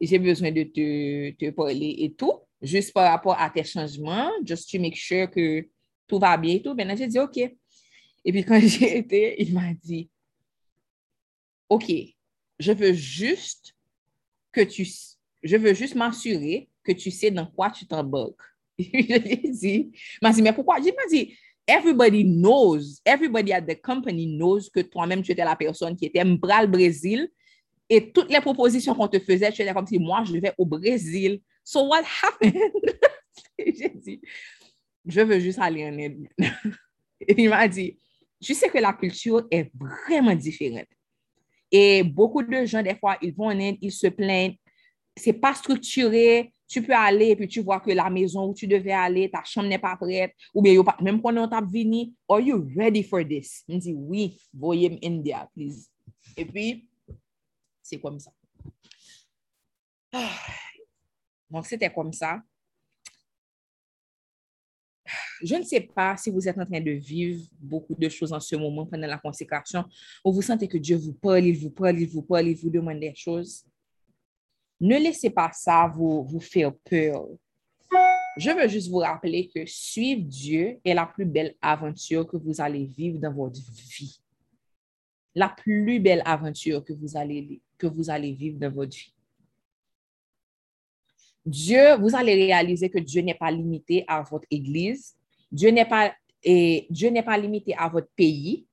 J'ai besoin de te, te parler et tout, juste par rapport à tes changements, just to make sure que tout va bien et tout. Maintenant, j'ai dit, OK. Et puis [LAUGHS] quand j'ai été, il m'a dit, OK, je veux juste que tu, je veux juste m'assurer que tu sais dans quoi tu t'embarques. [LAUGHS] je lui m'a dit, mais pourquoi? Il m'a dit, everybody knows, everybody at the company knows que toi-même, tu étais la personne qui était bras le Brésil et toutes les propositions qu'on te faisait, tu étais comme si moi, je vais au Brésil. So what happened? [LAUGHS] J'ai dit, je veux juste aller en Inde. et [LAUGHS] il m'a dit, je sais que la culture est vraiment différente. Et beaucoup de gens, des fois, ils vont en Inde, ils se plaignent. C'est pas structuré. Tu peux aller et puis tu vois que la maison où tu devais aller, ta chambre n'est pas prête. Ou bien, même quand on t'a venu, are you ready for this? Il dit, oui, voyez India, please. Et puis, c'est comme ça. Donc, c'était comme ça. Je ne sais pas si vous êtes en train de vivre beaucoup de choses en ce moment pendant la consécration, ou vous sentez que Dieu vous parle, il vous parle, il vous parle, il vous demande des choses. Ne laissez pas ça vous, vous faire peur. Je veux juste vous rappeler que suivre Dieu est la plus belle aventure que vous allez vivre dans votre vie. La plus belle aventure que vous allez, que vous allez vivre dans votre vie. Dieu, vous allez réaliser que Dieu n'est pas limité à votre église, Dieu n'est pas, limité à votre pays.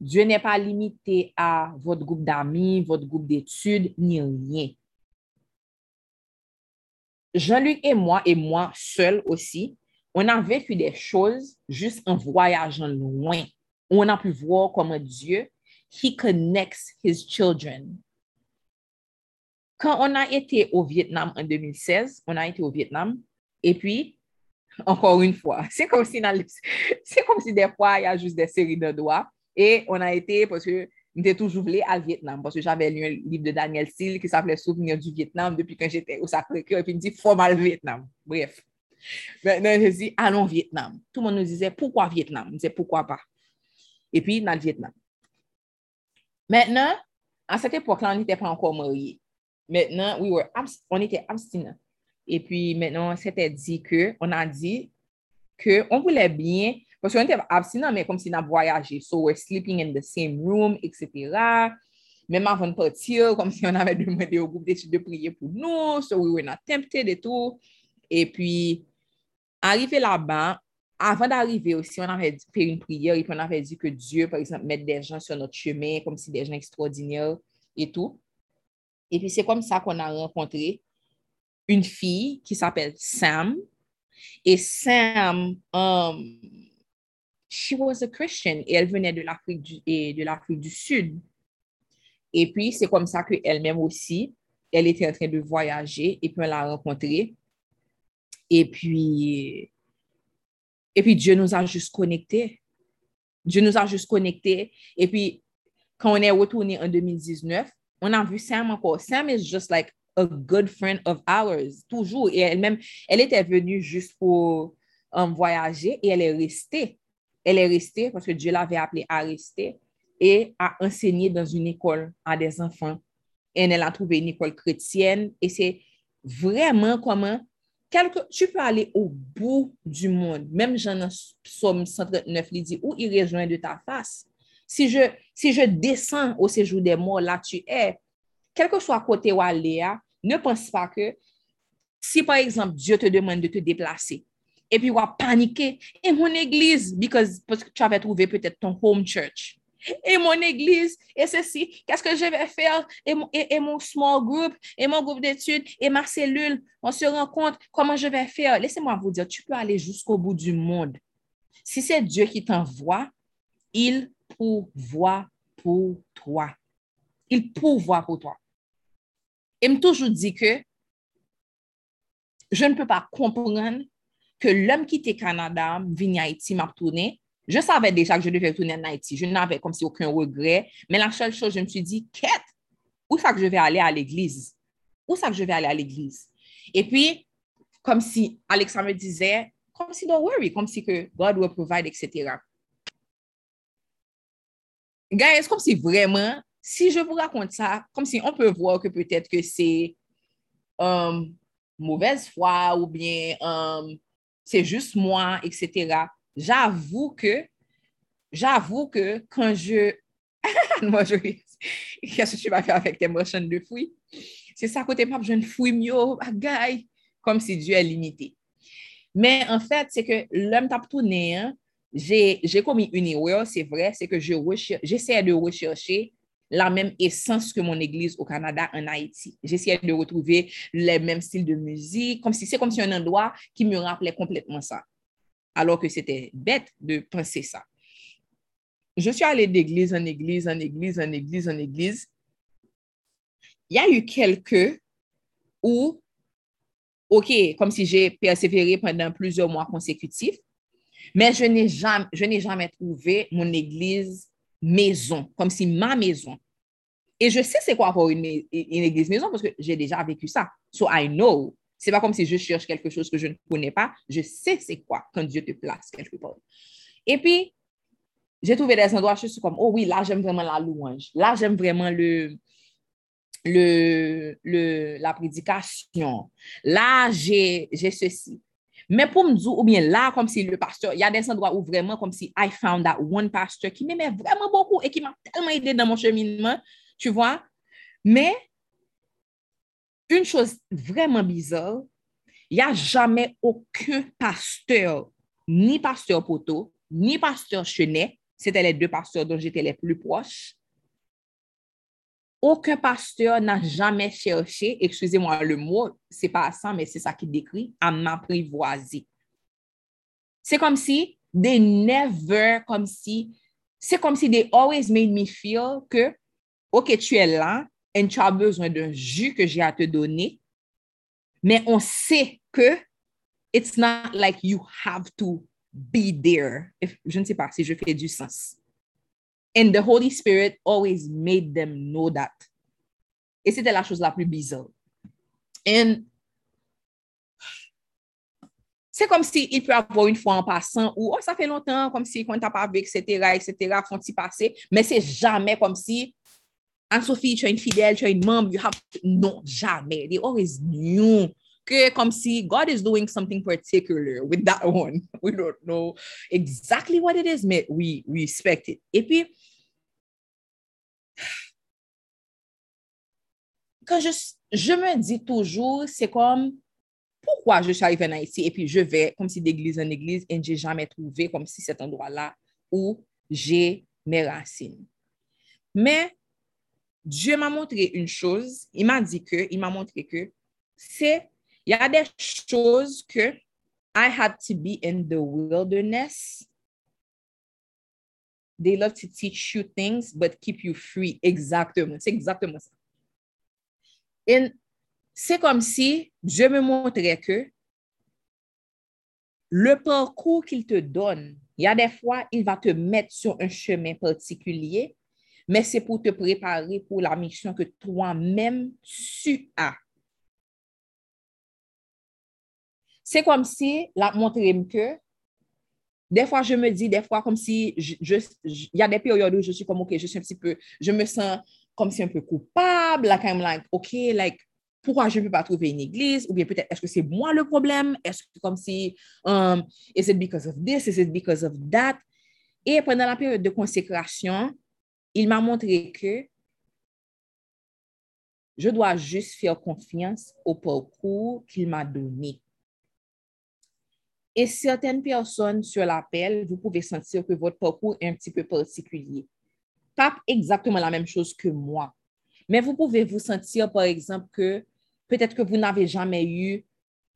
Dieu n'est pas limité à votre groupe d'amis, votre groupe d'études, ni rien. Jean-Luc et moi, et moi seul aussi, on a vécu des choses juste en voyageant loin. On a pu voir comment Dieu, he connects his children. Quand on a été au Vietnam en 2016, on a été au Vietnam, et puis encore une fois. [LAUGHS] [LAUGHS] C'est comme si des fois, il y a juste des séries de doigts. Et on a été, parce que j'étais toujours voulu à Vietnam, parce que j'avais lu un livre de Daniel Steele qui s'appelait Souvenir du Vietnam depuis quand j'étais au Sacré-Cœur, et puis il me dit, faut Vietnam. Bref. Maintenant, je dis, allons Vietnam. Tout le monde nous disait, pourquoi Vietnam? Je disais, pourquoi pas? Et puis, dans le Vietnam. Maintenant, à cette époque-là, on n'était pas encore mariés. Maintenant, we were on était abstinents. Et puis maintenant, c'était dit que, on a dit que on voulait bien, parce qu'on était abstinent, mais comme si on a voyagé. So we're sleeping in the same room, etc. Même avant de partir, comme si on avait demandé au groupe d'études de prier pour nous. So we were not tempted et tout. Et puis, arrivé là-bas, avant d'arriver aussi, on avait fait une prière et puis on avait dit que Dieu, par exemple, mette des gens sur notre chemin, comme si des gens extraordinaires et tout. Et puis, c'est comme ça qu'on a rencontré une fille qui s'appelle Sam. Et Sam, um, she was a Christian et elle venait de l'Afrique du, de l'Afrique du Sud. Et puis, c'est comme ça qu'elle-même aussi, elle était en train de voyager et puis on l'a rencontrée. Et puis, et puis Dieu nous a juste connectés. Dieu nous a juste connectés. Et puis, quand on est retourné en 2019, on a vu Sam encore. Sam is just like a good friend of ours, toujours. Et elle-même, elle était venue juste pour um, voyager et elle est restée. Elle est restée parce que Dieu l'avait appelée à rester et à enseigner dans une école à des enfants. Et elle a trouvé une école chrétienne et c'est vraiment comment quelque, tu peux aller au bout du monde. Même Jean Somme 139 il dit, où il rejoint de ta face. Si je, si je descends au séjour des morts, là tu es. Quel que soit côté où aller, ne pense pas que si par exemple Dieu te demande de te déplacer et puis on va paniquer et mon église because, parce que tu avais trouvé peut-être ton home church et mon église, et ceci, qu'est-ce que je vais faire, et mon, et, et mon small group, et mon groupe d'études, et ma cellule, on se rend compte comment je vais faire. Laissez-moi vous dire, tu peux aller jusqu'au bout du monde. Si c'est Dieu qui t'envoie, il pourvoit pour toi. Il pourvoit pour toi. Et me toujours dit que je ne peux pas comprendre que l'homme qui était Canada, venu à Haïti, m'a tourné. Je savais déjà que je devais tourner en Haïti. Je n'avais comme si aucun regret. Mais la seule chose, je me suis dit, quête, où ça que je vais aller à l'église? Où ça que je vais aller à l'église? Et puis, comme si Alexandre me disait, comme si don't worry, comme si que God will provide, etc. Guys, comme si vraiment, si je vous raconte ça, comme si on peut voir que peut-être que c'est um, mauvaise foi ou bien um, c'est juste moi, etc. J'avoue que, j'avoue que quand je, [LAUGHS] moi je, qu'est-ce que tu vas faire avec tes marchands de fruits? C'est ça côté pas je ne fouille mieux, bagaille, comme si Dieu est limité. Mais en fait, c'est que l'homme t'a tourné, hein, j'ai commis une erreur, c'est vrai, c'est que je recher- j'essayais de rechercher la même essence que mon église au Canada, en Haïti. J'essayais de retrouver les mêmes styles de musique, comme si c'est comme si un endroit qui me rappelait complètement ça. Alors que c'était bête de penser ça. Je suis allée d'église en église, en église, en église, en église. Il y a eu quelques où, OK, comme si j'ai persévéré pendant plusieurs mois consécutifs, mais je n'ai jamais, jamais trouvé mon église maison, comme si ma maison. Et je sais c'est quoi avoir une, église maison parce que j'ai déjà vécu ça. So I know. C'est pas comme si je cherche quelque chose que je ne connais pas. Je sais c'est quoi quand Dieu te place quelque part. Et puis, j'ai trouvé des endroits, je suis comme, oh oui, là, j'aime vraiment la louange. Là, j'aime vraiment le, le, le, la prédication. Là, j'ai ceci. Mais pour me dire, ou bien là, comme si le pasteur, il y a des endroits où vraiment, comme si I found that one pastor qui m'aimait vraiment beaucoup et qui m'a tellement aidé dans mon cheminement, tu vois. Mais, une chose vraiment bizarre, il n'y a jamais aucun pasteur, ni pasteur Poto, ni pasteur Chenet, c'était les deux pasteurs dont j'étais les plus proches, aucun pasteur n'a jamais cherché, excusez-moi le mot, c'est pas ça, mais c'est ça qui décrit, à m'apprivoiser. C'est comme si they never, comme si, c'est comme si they always made me feel que, ok, tu es là, et tu as besoin d'un jus que j'ai à te donner, mais on sait que it's not like you have to be there. Je ne sais pas si je fais du sens. And the Holy Spirit always made them know that. Et c'était la chose la plus bizarre. And c'est comme si il peut avoir une fois en passant ou oh, ça fait longtemps, comme si quand t'as pas vu, etc., etc., font-ils passer, mais c'est jamais comme si Anne-Sophie, tu es une fidèle, tu es une membre, you have non, jamais. They always knew que comme si God is doing something particular with that [LAUGHS] one. We don't know exactly what it is, mais we, respect it. Et puis, quand je, je me dis toujours, c'est comme, pourquoi je suis arrivée en Haïti? Et puis je vais comme si d'église en église et j'ai jamais trouvé comme si cet endroit-là où j'ai mes racines. Mais Dieu m'a montré une chose, il m'a dit que, il m'a montré que c'est, il y a des choses que I had to be in the wilderness. They love to teach you things, but keep you free. Exactement, c'est exactement ça. C'est comme si Dieu me montrait que le parcours qu'il te donne, il y a des fois, il va te mettre sur un chemin particulier, mais c'est pour te préparer pour la mission que toi-même tu as. C'est comme si, la montrer que, des fois, je me dis, des fois, comme si, il y a des périodes où je suis comme, OK, je suis un petit peu, je me sens comme si un peu coupable, like I'm like, OK, like, pourquoi je ne peux pas trouver une église? Ou bien peut-être, est-ce que c'est moi le problème? Est-ce que comme si, um, is it because of this? Is it because of that? Et pendant la période de consécration, il m'a montré que je dois juste faire confiance au parcours qu'il m'a donné. Et certaines personnes sur l'appel, vous pouvez sentir que votre parcours est un petit peu particulier. pas exactement la même chose que moi. Mais vous pouvez vous sentir, par exemple, que peut-être que vous n'avez jamais eu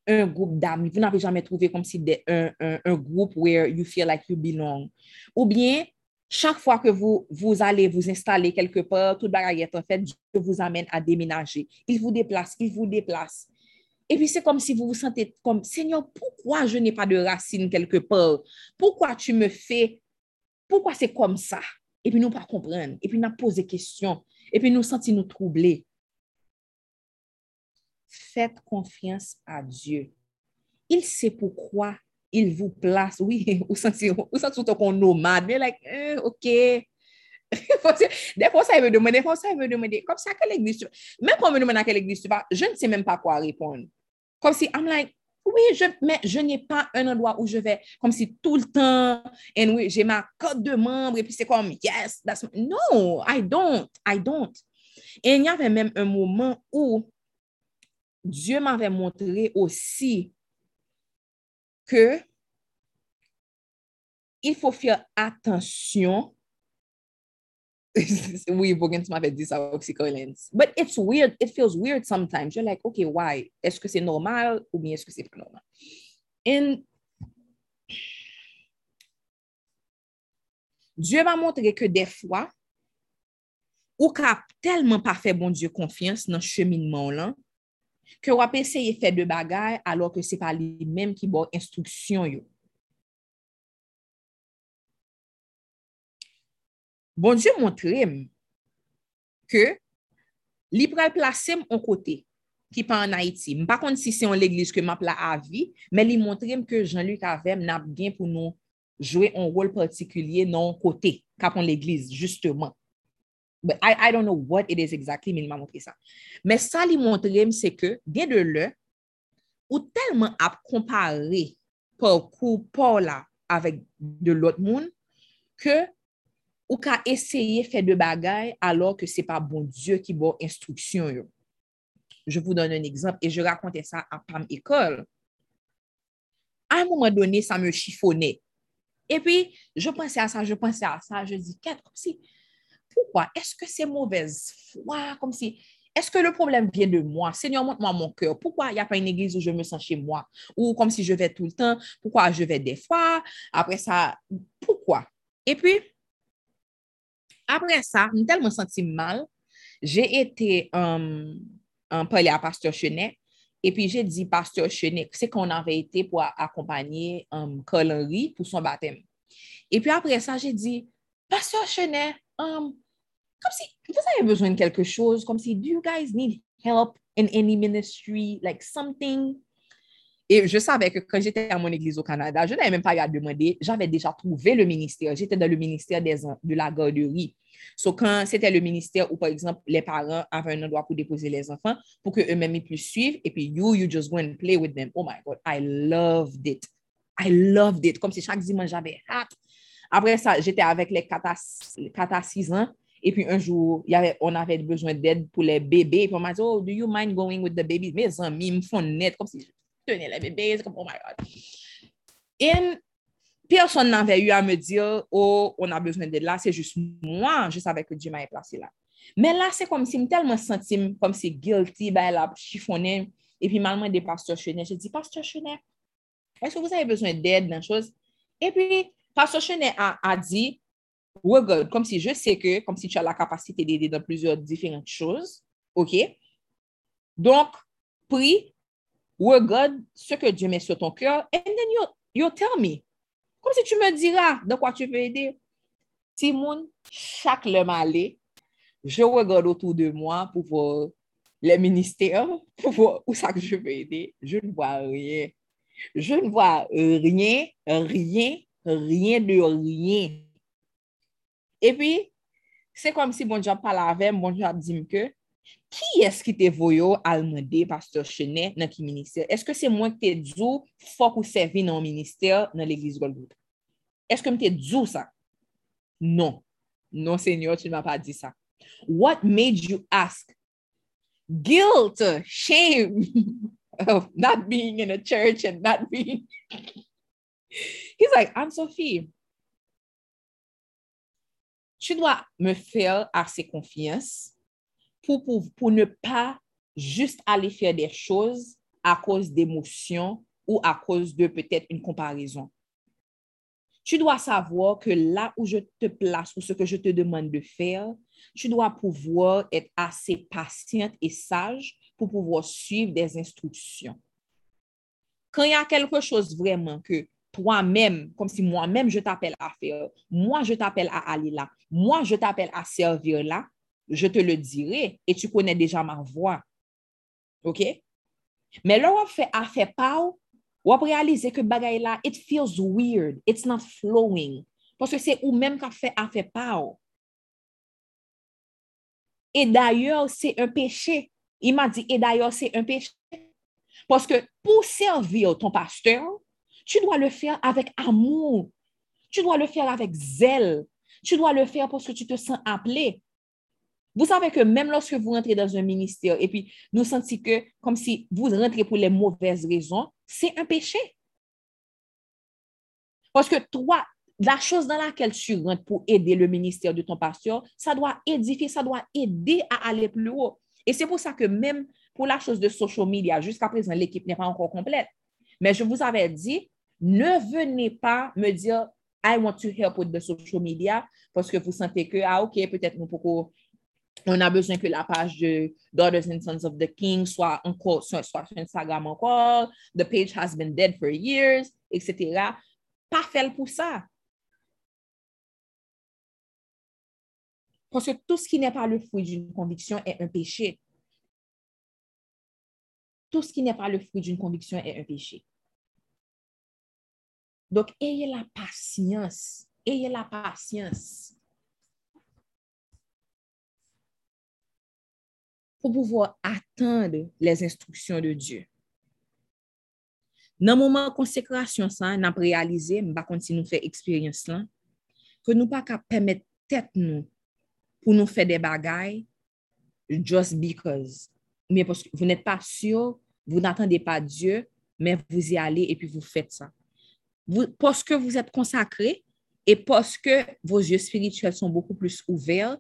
un groupe d'amis, vous n'avez jamais trouvé comme si des- un, un, un groupe where you feel like you belong. Ou bien, chaque fois que vous, vous allez vous installer quelque part, toute baguette, en fait, Dieu vous amène à déménager. Il vous déplace, il vous déplace. Et puis, c'est comme si vous vous sentez comme, Seigneur, pourquoi je n'ai pas de racines quelque part? Pourquoi tu me fais, pourquoi c'est comme ça? Et puis, nous pas comprendre. Et puis, nous poser des questions. Et puis, nous sentir nous troubler. Faites confiance à Dieu. Il sait pourquoi il vous place. Oui, [LAUGHS] ou sentez ou sentez qu'on nomade. Mais like, eh, OK. [LAUGHS] Des fois, ça me demande, des fois, ça me demande, comme ça, à quelle église? Même quand on me demande à quelle église tu vas, je ne sais même pas quoi répondre. Comme si, I'm like, oui, je, mais je n'ai pas un endroit où je vais, comme si tout le temps, et oui, j'ai ma code de membre, et puis c'est comme, yes, that's, no, I don't, I don't. Et il y avait même un moment où Dieu m'avait montré aussi que il faut faire attention. [LAUGHS] oui, Bogans m'avait dit ça aussi, Collins. But it's weird. It feels weird sometimes. You're like, okay, why? Est-ce que c'est normal ou bien est-ce que c'est pas normal? And Dieu m'a montré que des fois, ou ka tellement pas fait bon Dieu confiance dans ce cheminement là, que ap essayer faire de bagay alors que c'est pas lui-même qui bon instruction yo. Bon Dieu montre que li pral placer mon côté qui pas en Haïti. Par contre si c'est en l'église que m'a pla à vie, mais li montre que Jean-Luc Avem n'a bien pour nous jouer un rôle particulier dans côté l'église justement. But I, I don't know what it is exactly, mais il m'a montré ça. Mais ça, li montre c'est que, bien de le, ou tellement à comparer parcours Paula avec de l'autre monde, que ou ka essayer faire de bagaille alors que c'est pas bon Dieu qui bon instruction. yo. Je vous donne un exemple et je racontais ça à Pam École. À un moment donné, ça me chiffonnait. Et puis, je pensais à ça, je pensais à ça, je dis, Kat, comme si, pourquoi? Est-ce que c'est mauvaise foi? Comme si, est-ce que le problème vient de moi? Seigneur, montre-moi mon cœur. Pourquoi il n'y a pas une église où je me sens chez moi? Ou comme si je vais tout le temps? Pourquoi je vais des fois? Après ça, pourquoi? Et puis, après ça, je me tellement senti mal. J'ai été euh, en parler à Pasteur Chenet. Et puis, j'ai dit, Pasteur Chenet, c'est qu'on avait été pour accompagner um, Colin Henry pour son baptême. Et puis après ça, j'ai dit, Pasteur Chenet, um, comme si vous avez besoin de quelque chose, comme si, do you guys need help in any ministry, like something? Et je savais que quand j'étais à mon église au Canada, je n'avais même pas eu à demander, j'avais déjà trouvé le ministère. J'étais dans le ministère de la garderie. So, quand c'était le ministère où, par exemple, les parents avaient un endroit pour déposer les enfants, pour qu'eux-mêmes ils puissent suivre, et puis you, you just go and play with them. Oh my God, I loved it. I loved it. Comme si chaque dimanche, j'avais hâte. Après ça, j'étais avec les 4 à, les 4 à 6 ans. Et puis un jour, y avait, on avait besoin d'aide pour les bébés. Et puis on m'a dit, oh, do you mind going with the babies? Mes amis me font net, comme si je tenais les bébés. C'est comme, oh my God. Et personne n'avait eu à me dire, oh, on a besoin d'aide là. C'est juste moi, je savais que Dieu m'avait placé là. Mais là, c'est comme si je me tellement senti comme si guilty, ben là, chiffonné. Et puis, maman des pasteurs Chenet, j'ai dit, pasteur Chenet, est-ce que vous avez besoin d'aide dans la chose? Et puis, pasteur Chenet a, a dit, we're good, comme si je sais que, comme si tu as la capacité d'aider dans plusieurs différentes choses, OK? Donc, prie, good, ce que Dieu met sur ton cœur, and then you, you tell me. Comme si tu me diras de quoi tu veux aider. Timoun, chaque le malé, je regarde autour de moi pour voir les ministères, pour voir où ça que je peux aider. Je ne vois rien. Je ne vois rien, rien, rien de rien. Et puis, c'est comme si bon Dieu parle avec bon Dieu dit que qui est-ce qui te voyo à demander pasteur Chenet ministère? Est-ce que c'est moi qui t'ai dit faut qu'on servi dans le ministère dans l'église Golgotha? Est-ce que je t'ai dit ça? Non. Non, Seigneur, tu ne m'as pas dit ça. What made you ask? Guilt, shame [LAUGHS] of not being in a church and not being. [LAUGHS] He's like, Anne Sophie, tu dois me faire assez confiance pour, ne pas juste aller faire des choses à cause d'émotions ou à cause de peut-être une comparaison. Tu dois savoir que là où je te place ou ce que je te demande de faire, tu dois pouvoir être assez patiente et sage pour pouvoir suivre des instructions. Quand il y a quelque chose vraiment que toi-même, comme si moi-même je t'appelle à faire, moi je t'appelle à aller là, moi je t'appelle à servir là, je te le dirai et tu connais déjà ma voix. OK? Mais là, on fait affaire pas, on réaliser que bagay là, it feels weird, it's not flowing. Parce que c'est ou même qui fait affaire pas. Et d'ailleurs, c'est un péché. Il m'a dit, et d'ailleurs, c'est un péché. Parce que pour servir ton pasteur, tu dois le faire avec amour. Tu dois le faire avec zèle. Tu dois le faire parce que tu te sens appelé. Vous savez que même lorsque vous rentrez dans un ministère et puis nous sentons que comme si vous rentrez pour les mauvaises raisons, c'est un péché. Parce que toi, la chose dans laquelle tu rentres pour aider le ministère de ton pasteur, ça doit édifier, ça doit aider à aller plus haut. Et c'est pour ça que même pour la chose de social media, jusqu'à présent, l'équipe n'est pas encore complète. Mais je vous avais dit, ne venez pas me dire, I want to help with the social media, parce que vous sentez que, ah, OK, peut-être nous pouvons on a besoin que la page de Daughters and Sons of the King soit encore soit, sur Instagram encore. The page has been dead for years, etc. Pas fait pour ça. Parce que tout ce qui n'est pas le fruit d'une conviction est un péché. Tout ce qui n'est pas le fruit d'une conviction est un péché. Donc, ayez la patience. Ayez la patience. Pour pouvoir attendre les instructions de Dieu. Dans le moment de consécration, ça, nous avons réalisé, nous continuer faire expérience là, que nous pas permettre tête nous pour nous faire des bagailles just because. Mais parce que vous n'êtes pas sûr, vous n'attendez pas Dieu, mais vous y allez et puis vous faites ça. Vous, parce que vous êtes consacré et parce que vos yeux spirituels sont beaucoup plus ouverts,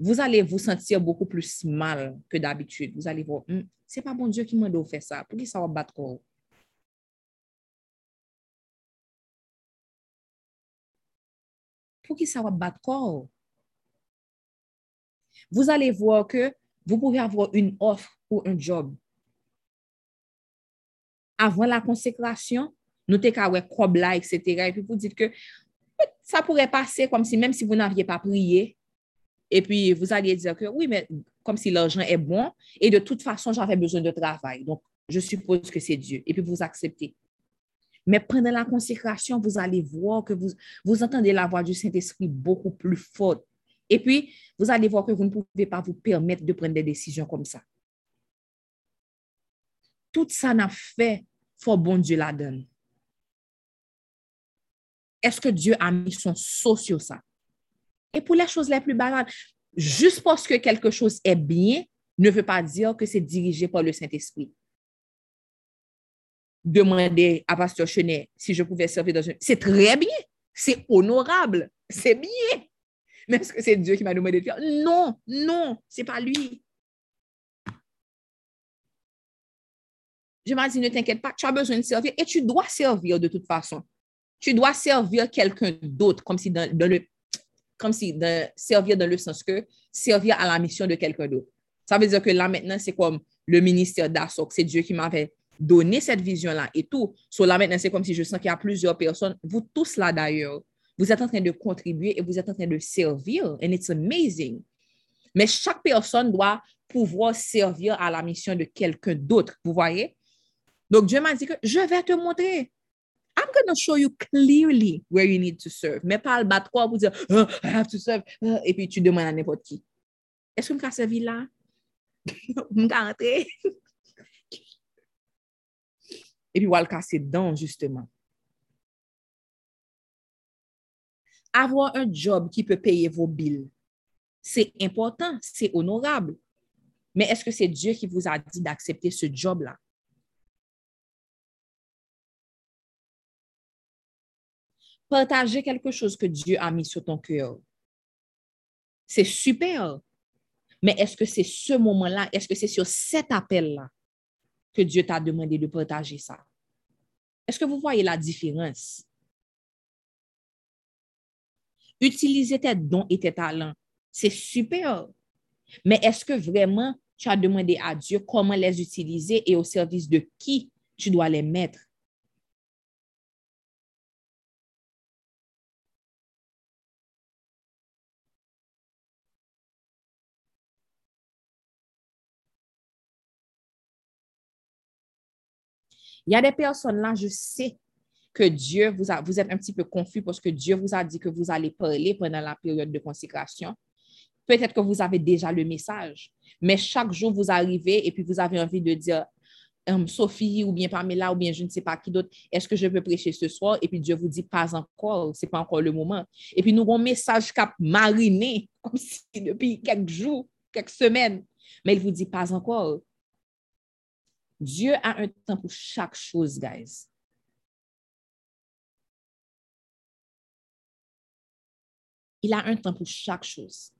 vous allez vous sentir beaucoup plus mal que d'habitude. Vous allez voir, hmm, c'est pas bon Dieu qui m'a fait ça. Pour qui ça va battre quoi? Pour qui ça va battre quoi? Vous allez voir que vous pouvez avoir une offre ou un job. Avant la consécration, notez qu'à là, etc. Et puis vous dites que ça pourrait passer comme si même si vous n'aviez pas prié, et puis, vous allez dire que oui, mais comme si l'argent est bon, et de toute façon, j'avais besoin de travail. Donc, je suppose que c'est Dieu. Et puis, vous acceptez. Mais pendant la consécration, vous allez voir que vous, vous entendez la voix du Saint-Esprit beaucoup plus forte. Et puis, vous allez voir que vous ne pouvez pas vous permettre de prendre des décisions comme ça. Tout ça n'a fait, faut bon Dieu la donne. Est-ce que Dieu a mis son sceau sur ça? Et pour les choses les plus banales, juste parce que quelque chose est bien, ne veut pas dire que c'est dirigé par le Saint-Esprit. Demander à Pasteur Chenet si je pouvais servir dans un... C'est très bien, c'est honorable, c'est bien. Mais est-ce que c'est Dieu qui m'a demandé de faire? Non, non, c'est pas lui. Je m'ai dit, ne t'inquiète pas, tu as besoin de servir et tu dois servir de toute façon. Tu dois servir quelqu'un d'autre, comme si dans le comme si de servir dans le sens que servir à la mission de quelqu'un d'autre. Ça veut dire que là, maintenant, c'est comme le ministère d'Assoc, c'est Dieu qui m'avait donné cette vision-là et tout. So là, maintenant, c'est comme si je sens qu'il y a plusieurs personnes, vous tous là d'ailleurs, vous êtes en train de contribuer et vous êtes en train de servir. And it's amazing. Mais chaque personne doit pouvoir servir à la mission de quelqu'un d'autre. Vous voyez? Donc, Dieu m'a dit que je vais te montrer. I'm going to show you clearly where you need to serve. Mais pas le battre quoi pour dire, oh, I have to serve. Et puis tu demandes à n'importe qui. Est-ce que je me servi là? [LAUGHS] Je me rentrer. Et puis, on va le casser dedans, justement. Avoir un job qui peut payer vos billes, c'est important, c'est honorable. Mais est-ce que c'est Dieu qui vous a dit d'accepter ce job-là? Partager quelque chose que Dieu a mis sur ton cœur. C'est super. Mais est-ce que c'est ce moment-là, est-ce que c'est sur cet appel-là que Dieu t'a demandé de partager ça? Est-ce que vous voyez la différence? Utiliser tes dons et tes talents, c'est super. Mais est-ce que vraiment tu as demandé à Dieu comment les utiliser et au service de qui tu dois les mettre? Il y a des personnes là, je sais que Dieu vous êtes un petit peu confus parce que Dieu vous a dit que vous allez parler pendant la période de consécration. Peut-être que vous avez déjà le message, mais chaque jour vous arrivez et puis vous avez envie de dire, Hum, Sophie ou bien Pamela ou bien je ne sais pas qui d'autre, est-ce que je peux prêcher ce soir? Et puis Dieu vous dit, pas encore, c'est pas encore le moment. Et puis nous avons un message cap mariné, comme si depuis quelques jours, quelques semaines, mais il vous dit, pas encore. Dieu a un temps pour chaque chose, guys. Il a un temps pour chaque chose.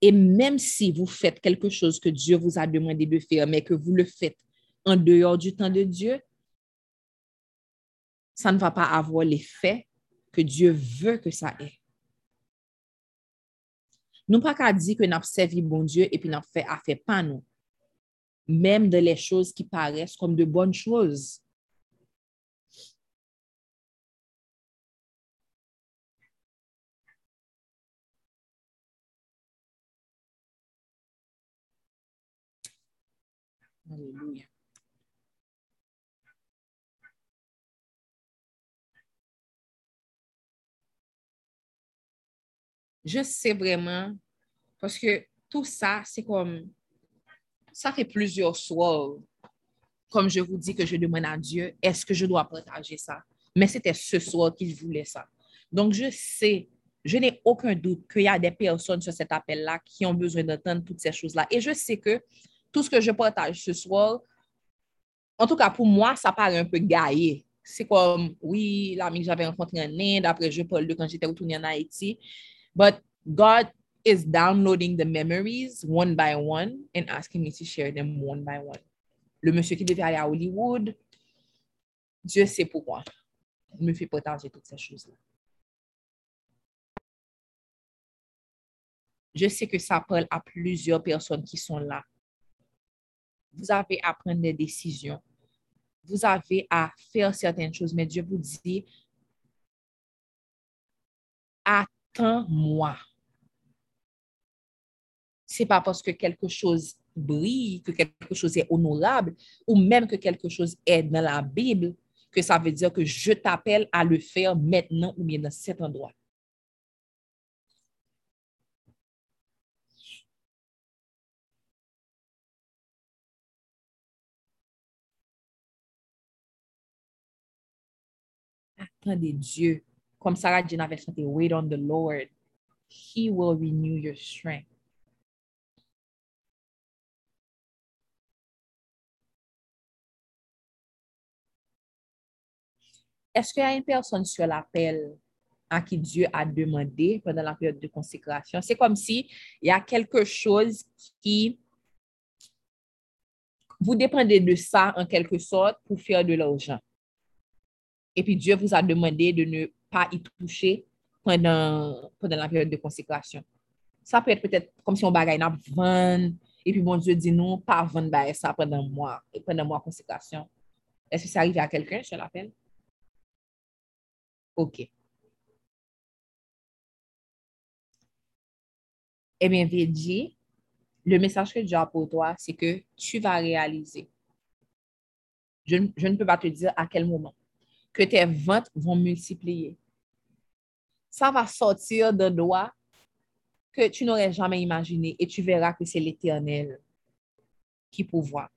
Et même si vous faites quelque chose que Dieu vous a demandé de faire, mais que vous le faites en dehors du temps de Dieu, ça ne va pas avoir l'effet que Dieu veut que ça ait. Nous pas qu'à dire que nous avons servi bon Dieu et puis nous avons fait affaire pas nous. Même de les choses qui paraissent comme de bonnes choses. Je sais vraiment, parce que tout ça, c'est comme, ça fait plusieurs soirs, comme je vous dis que je demande à Dieu, est-ce que je dois partager ça? Mais c'était ce soir qu'il voulait ça. Donc, je sais, je n'ai aucun doute qu'il y a des personnes sur cet appel-là qui ont besoin d'entendre toutes ces choses-là. Et je sais que tout ce que je partage ce soir, en tout cas pour moi, ça paraît un peu gaillé. C'est comme, oui, l'ami que j'avais rencontré en Inde, après je parle de quand j'étais retourné en Haïti. But God is downloading the memories one by one and asking me to share them one by one. Le monsieur qui devait aller à Hollywood, Dieu sait pourquoi. Il me fait partager toutes ces choses-là. Je sais que ça parle à plusieurs personnes qui sont là vous avez à prendre des décisions. Vous avez à faire certaines choses, mais Dieu vous dit, attends-moi. C'est pas parce que quelque chose brille, que quelque chose est honorable, ou même que quelque chose est dans la Bible, que ça veut dire que je t'appelle à le faire maintenant ou bien dans cet endroit. attendez Dieu. Comme Sarah Jean avait chanté, wait on the Lord. He will renew your strength. Est-ce qu'il y a une personne sur l'appel à qui Dieu a demandé pendant la période de consécration? C'est comme si il y a quelque chose qui vous dépendez de ça en quelque sorte pour faire de l'argent et puis Dieu vous a demandé de ne pas y toucher pendant, pendant la période de consécration. Ça peut être peut-être comme si on bagaille n'a vendre, et puis bon Dieu dit non, pas vendre ça pendant moi, pendant moi consécration. Est-ce que ça arrive à quelqu'un sur l'appel? OK. Eh bien, Vedi, le message que Dieu a pour toi, c'est que tu vas réaliser. Je, ne peux pas te dire à quel moment que tes ventes vont multiplier. Ça va sortir de doigts que tu n'aurais jamais imaginé et tu verras que c'est l'Éternel qui pourvoit.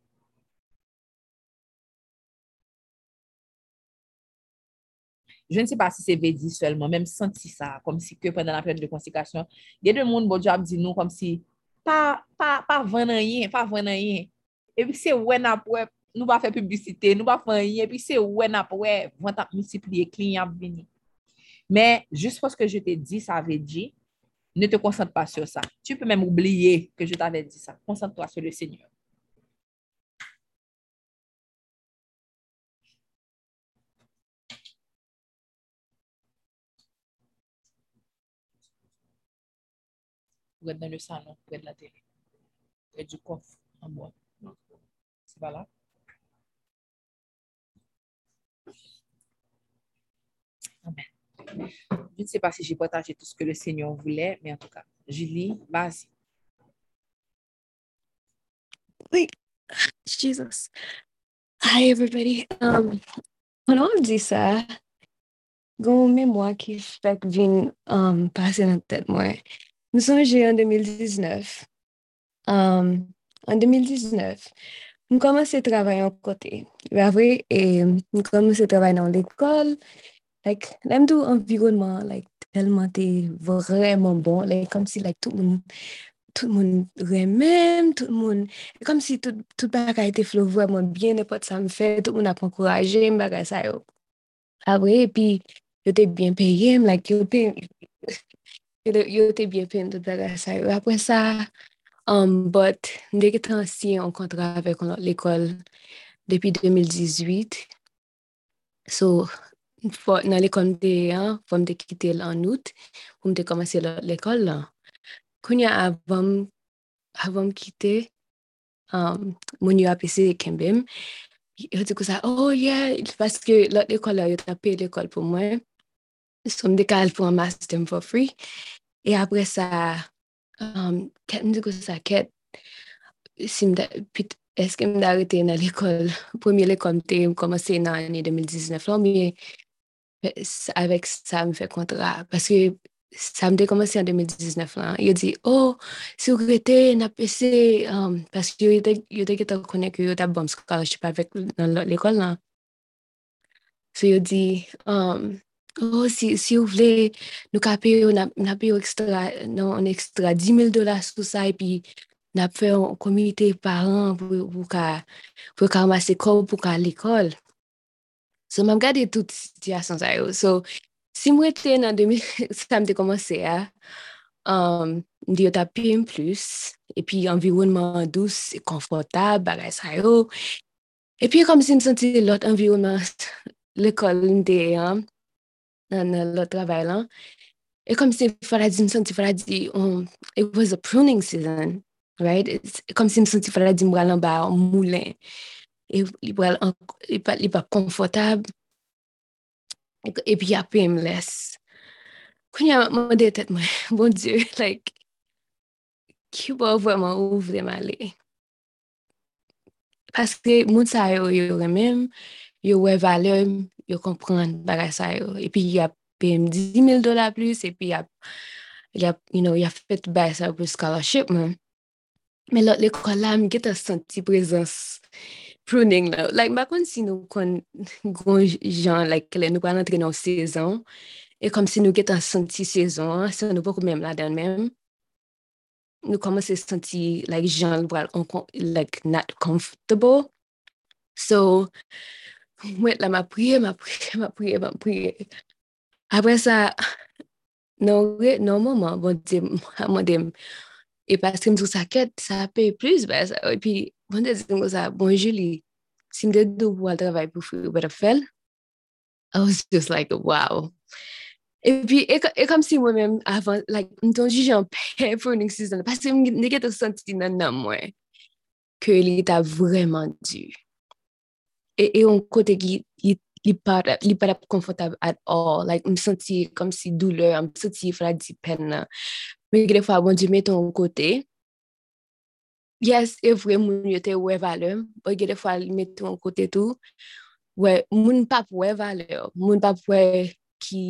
Je ne sais pas si c'est Védi seulement, même senti ça, comme si que pendant la période de consécration, il y a des gens bon job dit nous comme si pas pas pas rien, pas rien. Et puis c'est ouais après nou ba fè publicite, nou ba fè yè, pi se wè nap wè, vant ap multipliye, klin ap vini. Mè, jist fòs ke je te di, sa ve di, Ne te concentre pas sur ça. Tu peux même oublier que je t'avais dit ça. Concentre-toi sur le Seigneur. Êtes dans le salon, près de la télé. Près du coffre en bois. C'est pas là? Amen. Je ne sais pas si j'ai partagé tout ce que le Seigneur voulait, mais en tout cas, Julie, vas-y. Wait, Jesus. Hi, everybody. Um, pendant on dit ça, gon mémoire qui fait que vient um, passer dans la tête, moi. Nous sommes en 2019. Um, en 2019, nous commençons à travailler en côté. Après, et nous commençons à travailler dans l'école. Like, l'aime tout environnement, like, tellement t'es vraiment bon. Like, comme si, like, tout le monde tout moun remèm, tout moun, kom si tout, tout bagay te flow vwèman byen, nepot sa m fè, tout moun ap ankoraje m bagay sa yo. Ah Abre, pi, yo te byen peye m, like, yo pe, yo te byen pen do bagay sa yo. Apre sa, um, bot, mde ki tan si an kontra avek l'ekol depi 2018. So, fo, nan l'ekol mde an, fwa mde kite l'an out, pou mde komanse l'ekol lan. Konya avam, avam kite, um, moun yo apese kembem, yo te kousa, oh yeah, paske l'ekol la yo tape l'ekol pou mwen, So m dek al pou an master m for free. E apre sa, um, ket m dek ou sa ket, si m da, pit, eske m da arete nan l'ekol, premye l'ekol m te m komanse nan ane 2019 lan, mi avèk sa m fè kontra. Paske sa m de komanse an 2019 lan, yo di, oh, si ou rete nan pese, um, paske yo de, yo de geto konek yo ta bom scholarship avèk nan l'ekol lan. So yo di, um, oh, si, si ou vle, nou ka pe yo, nap na pe yo ekstra, nan ekstra 10.000 dola sou sa, epi nap fe yon komite paran pou, pou ka, pou ka amase kor pou ka l'ekol. So, mam gade tout sityasyon sa yo. So, si mwen te nan 2000, sa mte komanse ya, um, mdi yo ta pe yon plus, epi environman douz, konfortab, bagay sa yo. Epi kom si msenti lot environman l'ekol [LAUGHS] mde ya, nan euh, lot travay lan. E kom se fara di, m senti fara di, um, it was a pruning season, right? It's, kom se m senti fara di m walan ba moulen. E li walan, li pa konfotab, e pi api m les. Kwenye a mwade tet mwen, bon diyo, like, ki bo vweman ou vweman li. Paske moun sa yo yo remem, yo we valem, yo kompren bagay sa yo. E pi ya pem 10.000 dola plus, e pi ya, you know, ya fet bagay sa yo pou scholarship man. Men lot l'ekol la, mi get a senti prezans pruning la. Like, bakon si nou kon goun jan, like, nou pa lantre nan sezon, e kom si nou get a senti sezon, se nou pou kou mem la den mem, nou koman se senti, like, jan, like, not comfortable. So, mwen la ma priye, ma priye, ma priye, ma priye. Apre sa, nan re, nan mouman, bon di, mwen di, e paske mzou sa ket, sa pey plus, ba, sa, e pi, bon de zin mwen sa, bon Julie, si mde do pou al travay pou fwe, wè bete fel, I was just like, wow. E pi, e, e kom si mwen men, avan, like, mton juje an pey pou nik season, paske mne get a senti nan nan mwen, ke li ta vreman du. E, e yon kote ki li pa rap konfotab at all. Like, m senti kom si doule, m senti fra di pen nan. Men gre fwa bon di meton kote. Yes, e evre moun yote wè vale, men gre fwa meton kote tou. wè, moun pap wè vale. Moun pap wè ki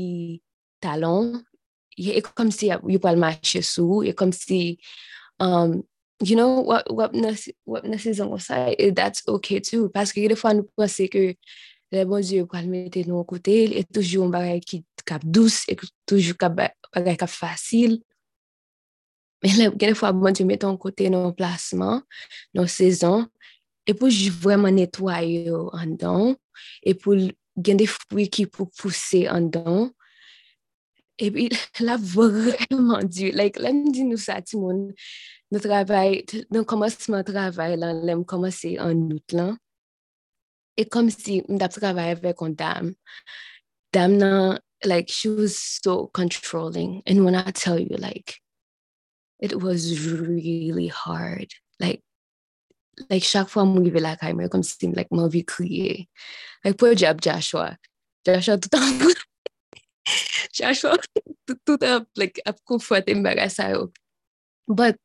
talon. E, e kom si yo pal mache sou, e kom si... Um, you know, wap nasi zangon sa, that's ok too, paske ki defwa nou pwase ke eh, le bon diyo kwa almete nou an kote, et toujou an bagay ki kap douz, et toujou kap bagay kap fasil, men le gen defwa bon diyo mette an kote nou plasman, nou sezon, et pou jou vwèman netwayo an don, et pou gen defwi ki pou pwose an don, Et puis, la vraiment dur. Like, là, me dit nous ça, tout le monde, nous travail, nous commencement travail, là, là, commencé en août, là. Et comme si, nous travaillé avec une dame. Dame, nan, like, she was so controlling. And when I tell you, like, it was really hard. Like, like chaque fois je arrivais la caméra comme si like ma vie crier like pour job Joshua Joshua tout le temps [LAUGHS] Joshua tout tout temps like ap conforté me ça yo but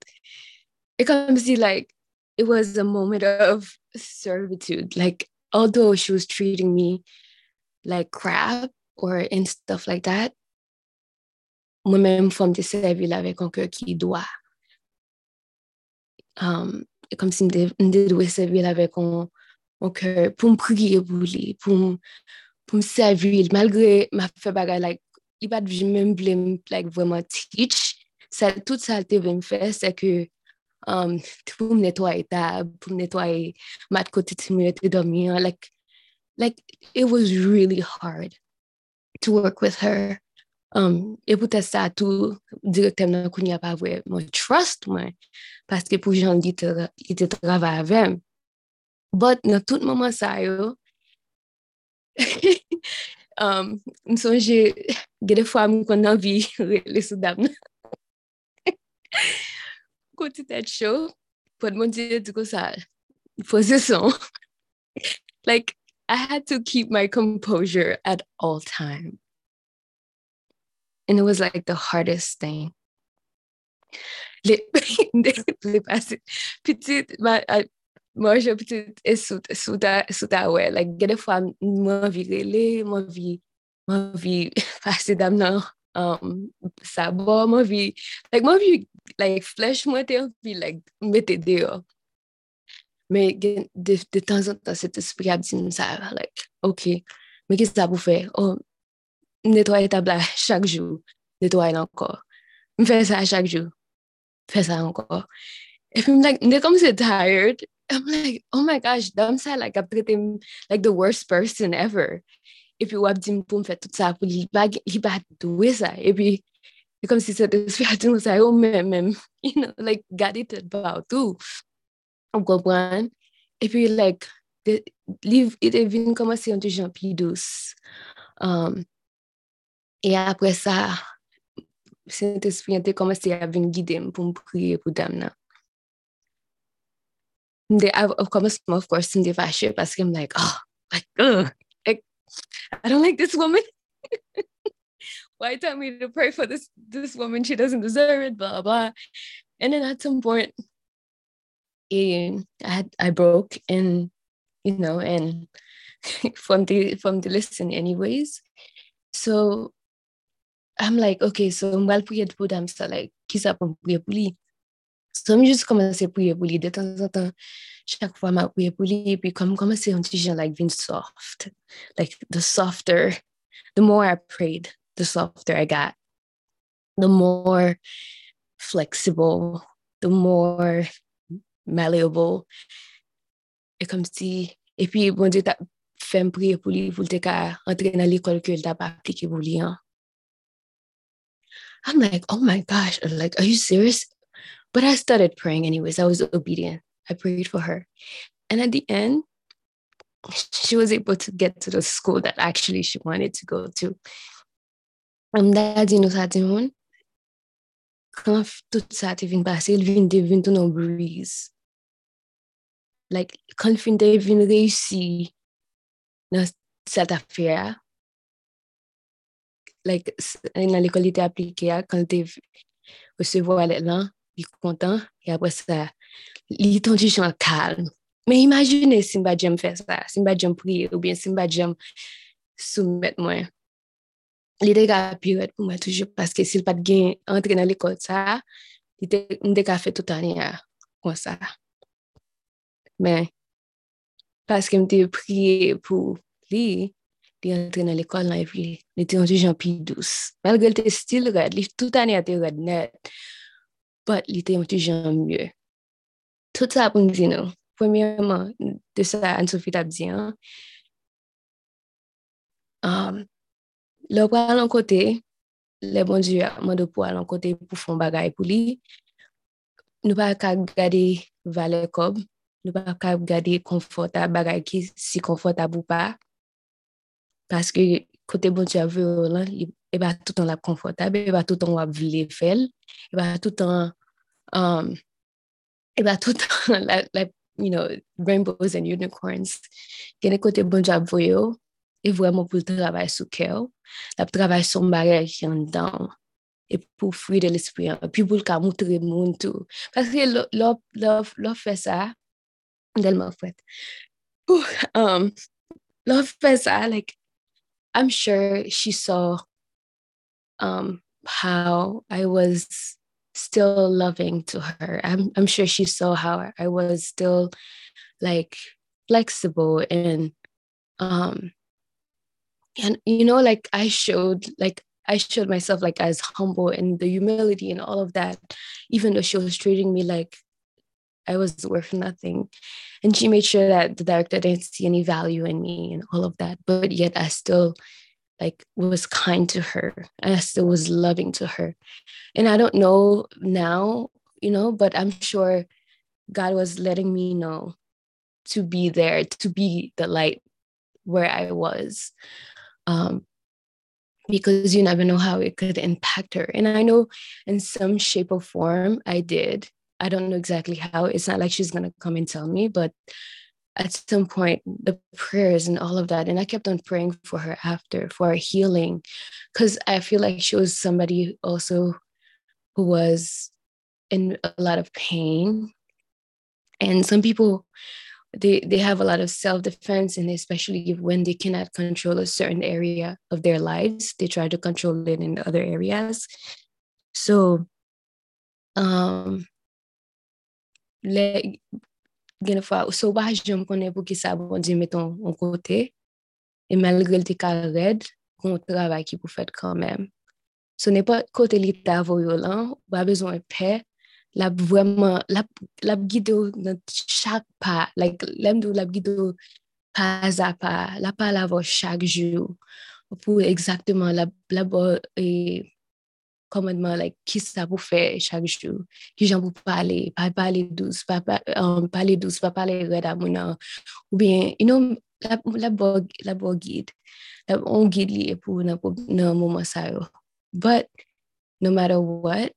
it comes see like it was a moment of servitude. Like although she was treating me like crap or and stuff like that moi-même femme de servir avec un cœur qui doit um, e kom si mde dwe servil avek an kèr pou m priye pou li, pou m servil, malgre ma fe bagay, like, li pat vi men blem like vweman teach. Sa, tout sa te ven fè, se ke um, pou m netwaye tab, pou m netwaye mat kote ti mwen te domi, Like, like, it was really hard to work with her. Um, e pou te sa tou direktem nan koun ya pa vwe mwen trust mwen paske pou jan li te, li te trava avèm. But nan tout mouman sa yo [LAUGHS] um, m sonje gede fwa m kon nan vi le sou dam nan. Koti tet show, pod mwen diye di ko sa pose son. like, I had to keep my composure at all times. And it was like the hardest thing. Les, les passé, petite, Mwen jè ptite e sou ta wè. Like, gè de fwa mwen vi rele, mwen vi, mwen vi [LAUGHS] pase dam nan um, sabor, mwen vi, like, mwen vi, like, flesh mwen te, mwen vi, like, mette deyo. Men gen, de, de tan zan tan set espri ap di msa, like, ok, men ki sa pou fè? Oh, netwaye tabla chak jou, netwaye lankor. Mwen fè sa chak jou, fè sa lankor. E pi mwen like, mwen de kom se tired, I'm like, oh my gosh, dam sa like ap trete m like the worst person ever. E pi wap di m pou m fè tout sa, pou li ba dwe sa. E pi, kom si se te sfi ati nou sa yo men men, you know, like gade te ba ou tou. Ou kompran? E pi like, liv ite vin koman se yon te jan pi dous. Um, e apre sa, se te sfi yon te koman se yon vin gidem pou m priye pou dam nan. Dame. Of course, of course, I'm fâchée parce que I'm like, oh, like, like, I don't like this woman. [LAUGHS] Why tell me to pray for this this woman? She doesn't deserve it, blah, blah. And then at some point, I had I broke and you know, and [LAUGHS] from the from the listen anyways. So I'm like, okay, so dam sa, like, ki sa pou priye pou li. So mi jist komanse priye pou li, de tan tan tan, chak fwa ma priye pou li, pi kom komanse yon ti jan, like, vin soft. Like, the softer, the more I prayed, the softer I got. The more flexible, the more malleable. E kom si, e pi, bon di ta fem priye pou li, pou te ka entre nan l'ekol ke l ta pa aplike pou li, an. I'm like, oh my gosh, like, are you serious? But I started praying anyways. I was obedient. I prayed for her. And at the end, she was able to get to the school that actually she wanted to go to. Am dadi nou sa di moun, kan tout sa te vin pase, il vin de vin tou nou breeze. Like, kan fin de vin reysi nan set affaire, like, nan l'ekol te aplike a, kan te resevo alet lan, li kontan, e apre sa, li ton di jan kalm. Men imagine si mba jem fè sa, si mba jem priye ou bien si mba jem soumet mwen. Li te ka piret pou mwen toujou, paske si l pat gen entre nan l'ekol sa, li te mde ka fè tout ane ya kon sa. Men, paske mte priye pou li, li entre nan l'ekol nan evri, li te yon di jan pi dous. Malgré l te stil red, li tout ane ya te red net, but li te yon toujou mye. Tout sa pou nou di nou. Premyèman, de sa Anne-Sophie tap di an, um, lò pral an kote, le bon diyo amando pou al an kote pou fon bagay pou li, nou pa ka gade vale kob, nou pa ka gade konforta bagay ki si konforta pou pa, paske kote bon diyo avè ou lan, e ba tout an la konfortab, e ba tout an wap vile fel, e ba tout an um, e ba tout an, like, you know, rainbows and unicorns, gene kote bon a vwe e vwèman pou travay sou kèw, la pou travay sou mbare ki an dan, e pou fwi de l'esprit, pi pou lka moutre moun tou. Paske lò fè sa, delman fwèt, um, lò fè sa, like, I'm sure she saw um, how I was still loving to her. I'm, I'm sure she saw how I was still like flexible and um and you know like I showed like I showed myself like as humble and the humility and all of that even though she was treating me like I was worth nothing and she made sure that the director didn't see any value in me and all of that but yet I still like was kind to her. I still was loving to her. And i don't know now you know but i'm sure god was letting me know to be there to be the light where i was um because you never know how it could impact her. And i know in some shape or form i did. I don't know exactly how. It's not like she's going to come and tell me but at some point the prayers and all of that and i kept on praying for her after for her healing because i feel like she was somebody also who was in a lot of pain and some people they they have a lot of self-defense and especially when they cannot control a certain area of their lives they try to control it in other areas. So um gen fwa, ou so waj jom konen pou ki sa bon di meton an kote, e malgre l te ka red, kon travay ki pou fet kanmen. So ne pa kote li ta voyo lan, wap bezon pe, la vweman, la gido nan chak pa, like lem do la gido pa za pa, la pa la vo chak jou, pou exactement la bo e commandement, like, qui ça pour faire chaque jour, qui j'en pour parler, pas parler douce, pas um, parler douce, pas parler red à mon ou bien, you know, la, la, la guide, la, on guide li pour nan, nan yo. But, no matter what,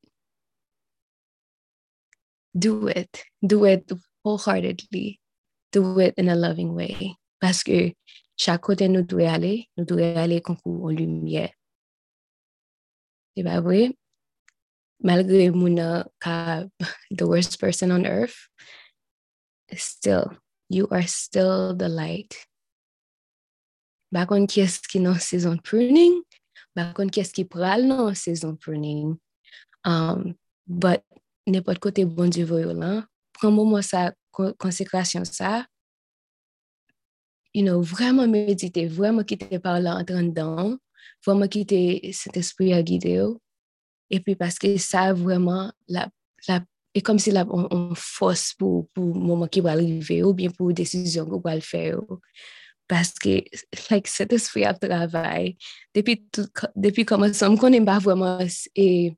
do it. Do it wholeheartedly. Do it in a loving way. Parce que chaque côté nous doit aller, nous doit aller concours en lumière. C'est pas vrai? Malgré Muna ka the worst person on earth, still, you are still the light. Bakon ki es ki nan season pruning, bakon ki es ki pral nan season pruning. Um, but nepot kote bon di voyo lan, pran momo sa konsekrasyon sa, you know, vraiment méditer, vraiment quitter par là, entrer dedans, vraiment quitter cet esprit à guider. Et puis parce que ça vraiment, la, la, et comme si la, on, force pour, le moment qui va arriver ou bien pour une décision qu'on va faire. Parce que like, cet esprit à travail, depuis, tout, depuis commencement, on n'aime pas vraiment et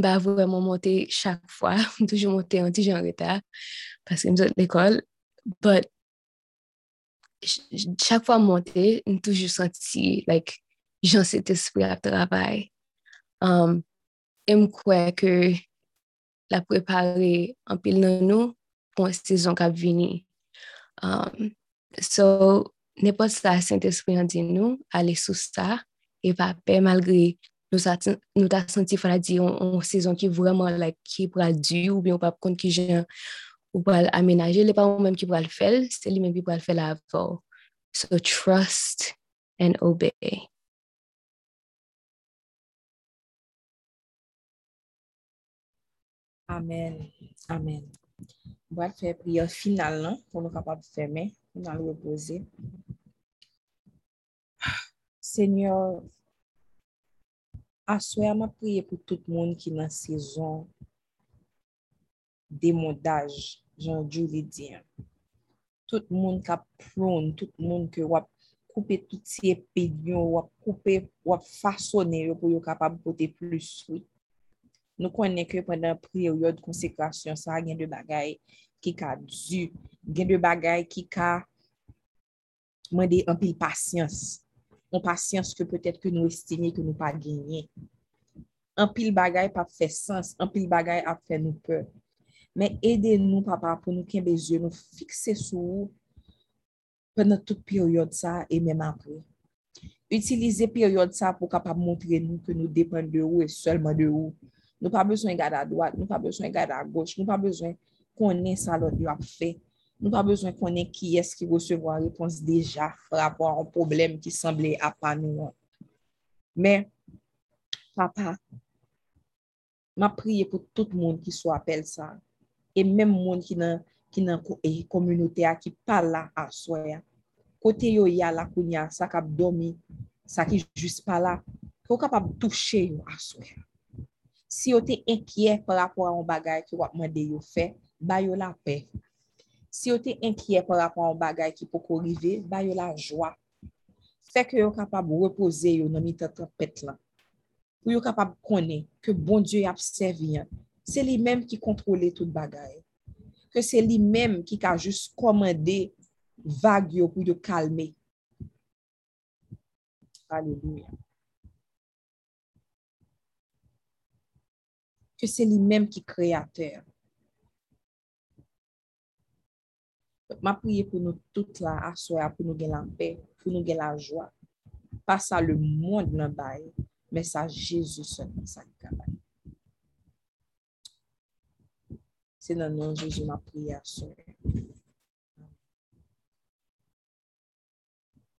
pas vraiment monter chaque fois, [LAUGHS] toujours monter un petit en retard parce que nous l'école. But chaque fois monter, j'ai toujours senti like jan se te spri ap travay. Um, e m kwe ke la prepare an pil nan nou pou an sezon kap vini. Um, so, ne pot sa sent espri an di nou, ale sou sa, e pa pe malgre nou, sa, nou ta senti fana di an sezon ki vreman like, ki pral du ou bi ou pap kont ki jen ou pral amenaje, le pa ou menm ki pral fel, se li menm ki pral fel avor. So, trust and obey. Amen. Amen. Mwen fè priyo final nan, pou nou kapap fèmè, pou nan lou repose. Senyor, aswe a ma priye pou tout moun ki nan sezon demodaj, jan djou li diyan. Tout moun ka proun, tout moun ki wap koupe tout si epedyon, wap koupe, wap fasone yo pou yo kapab pote plus fruit. Nou konen ke pandan periode konsekrasyon sa, gen de bagay ki ka du, gen de bagay ki ka mwende anpil pasyans. An pasyans ke pwetet ke nou estime ke nou pa genye. Anpil bagay pa fe sens, anpil bagay ap fe nou pe. Men ede nou papa pou nou ken bezye nou fikse sou pandan tout periode sa e men apre. Utilize periode sa pou kapab montre nou ke nou depan de ou e selman de ou. Nou pa bezwen gade a doat, nou pa bezwen gade a goch, nou pa bezwen konen sa lot yo ap fe. Nou pa bezwen konen ki eski resevo a repons deja rapor an problem ki semble apan nou. Men, papa, ma priye pou tout moun ki sou apel sa. E men moun ki nan komunote a ki pala a soya. Kote yo ya la kounya, sa kap domi, sa ki jis pala, ko kap ap touche yo a soya. Si yo te enkye par rapport an bagay ki wap mwede yo fe, ba yo la pe. Si yo te enkye par rapport an bagay ki pou korive, ba yo la jwa. Fek yo kapab repose yo nan mi tatan pet la. Pou yo kapab kone ke bon Diyo ap serviyan. Se li menm ki kontrole tout bagay. Ke se li menm ki ka jist komande vag yo pou yo kalme. Aleluya. Ke se li menm ki kreater. Ma priye pou nou tout la aswaya pou nou gen la pe, pou nou gen la jwa. Pa sa le moun nan baye, men sa Jezus sa li kabay. Se nan nan Jezus ma priye aswaya.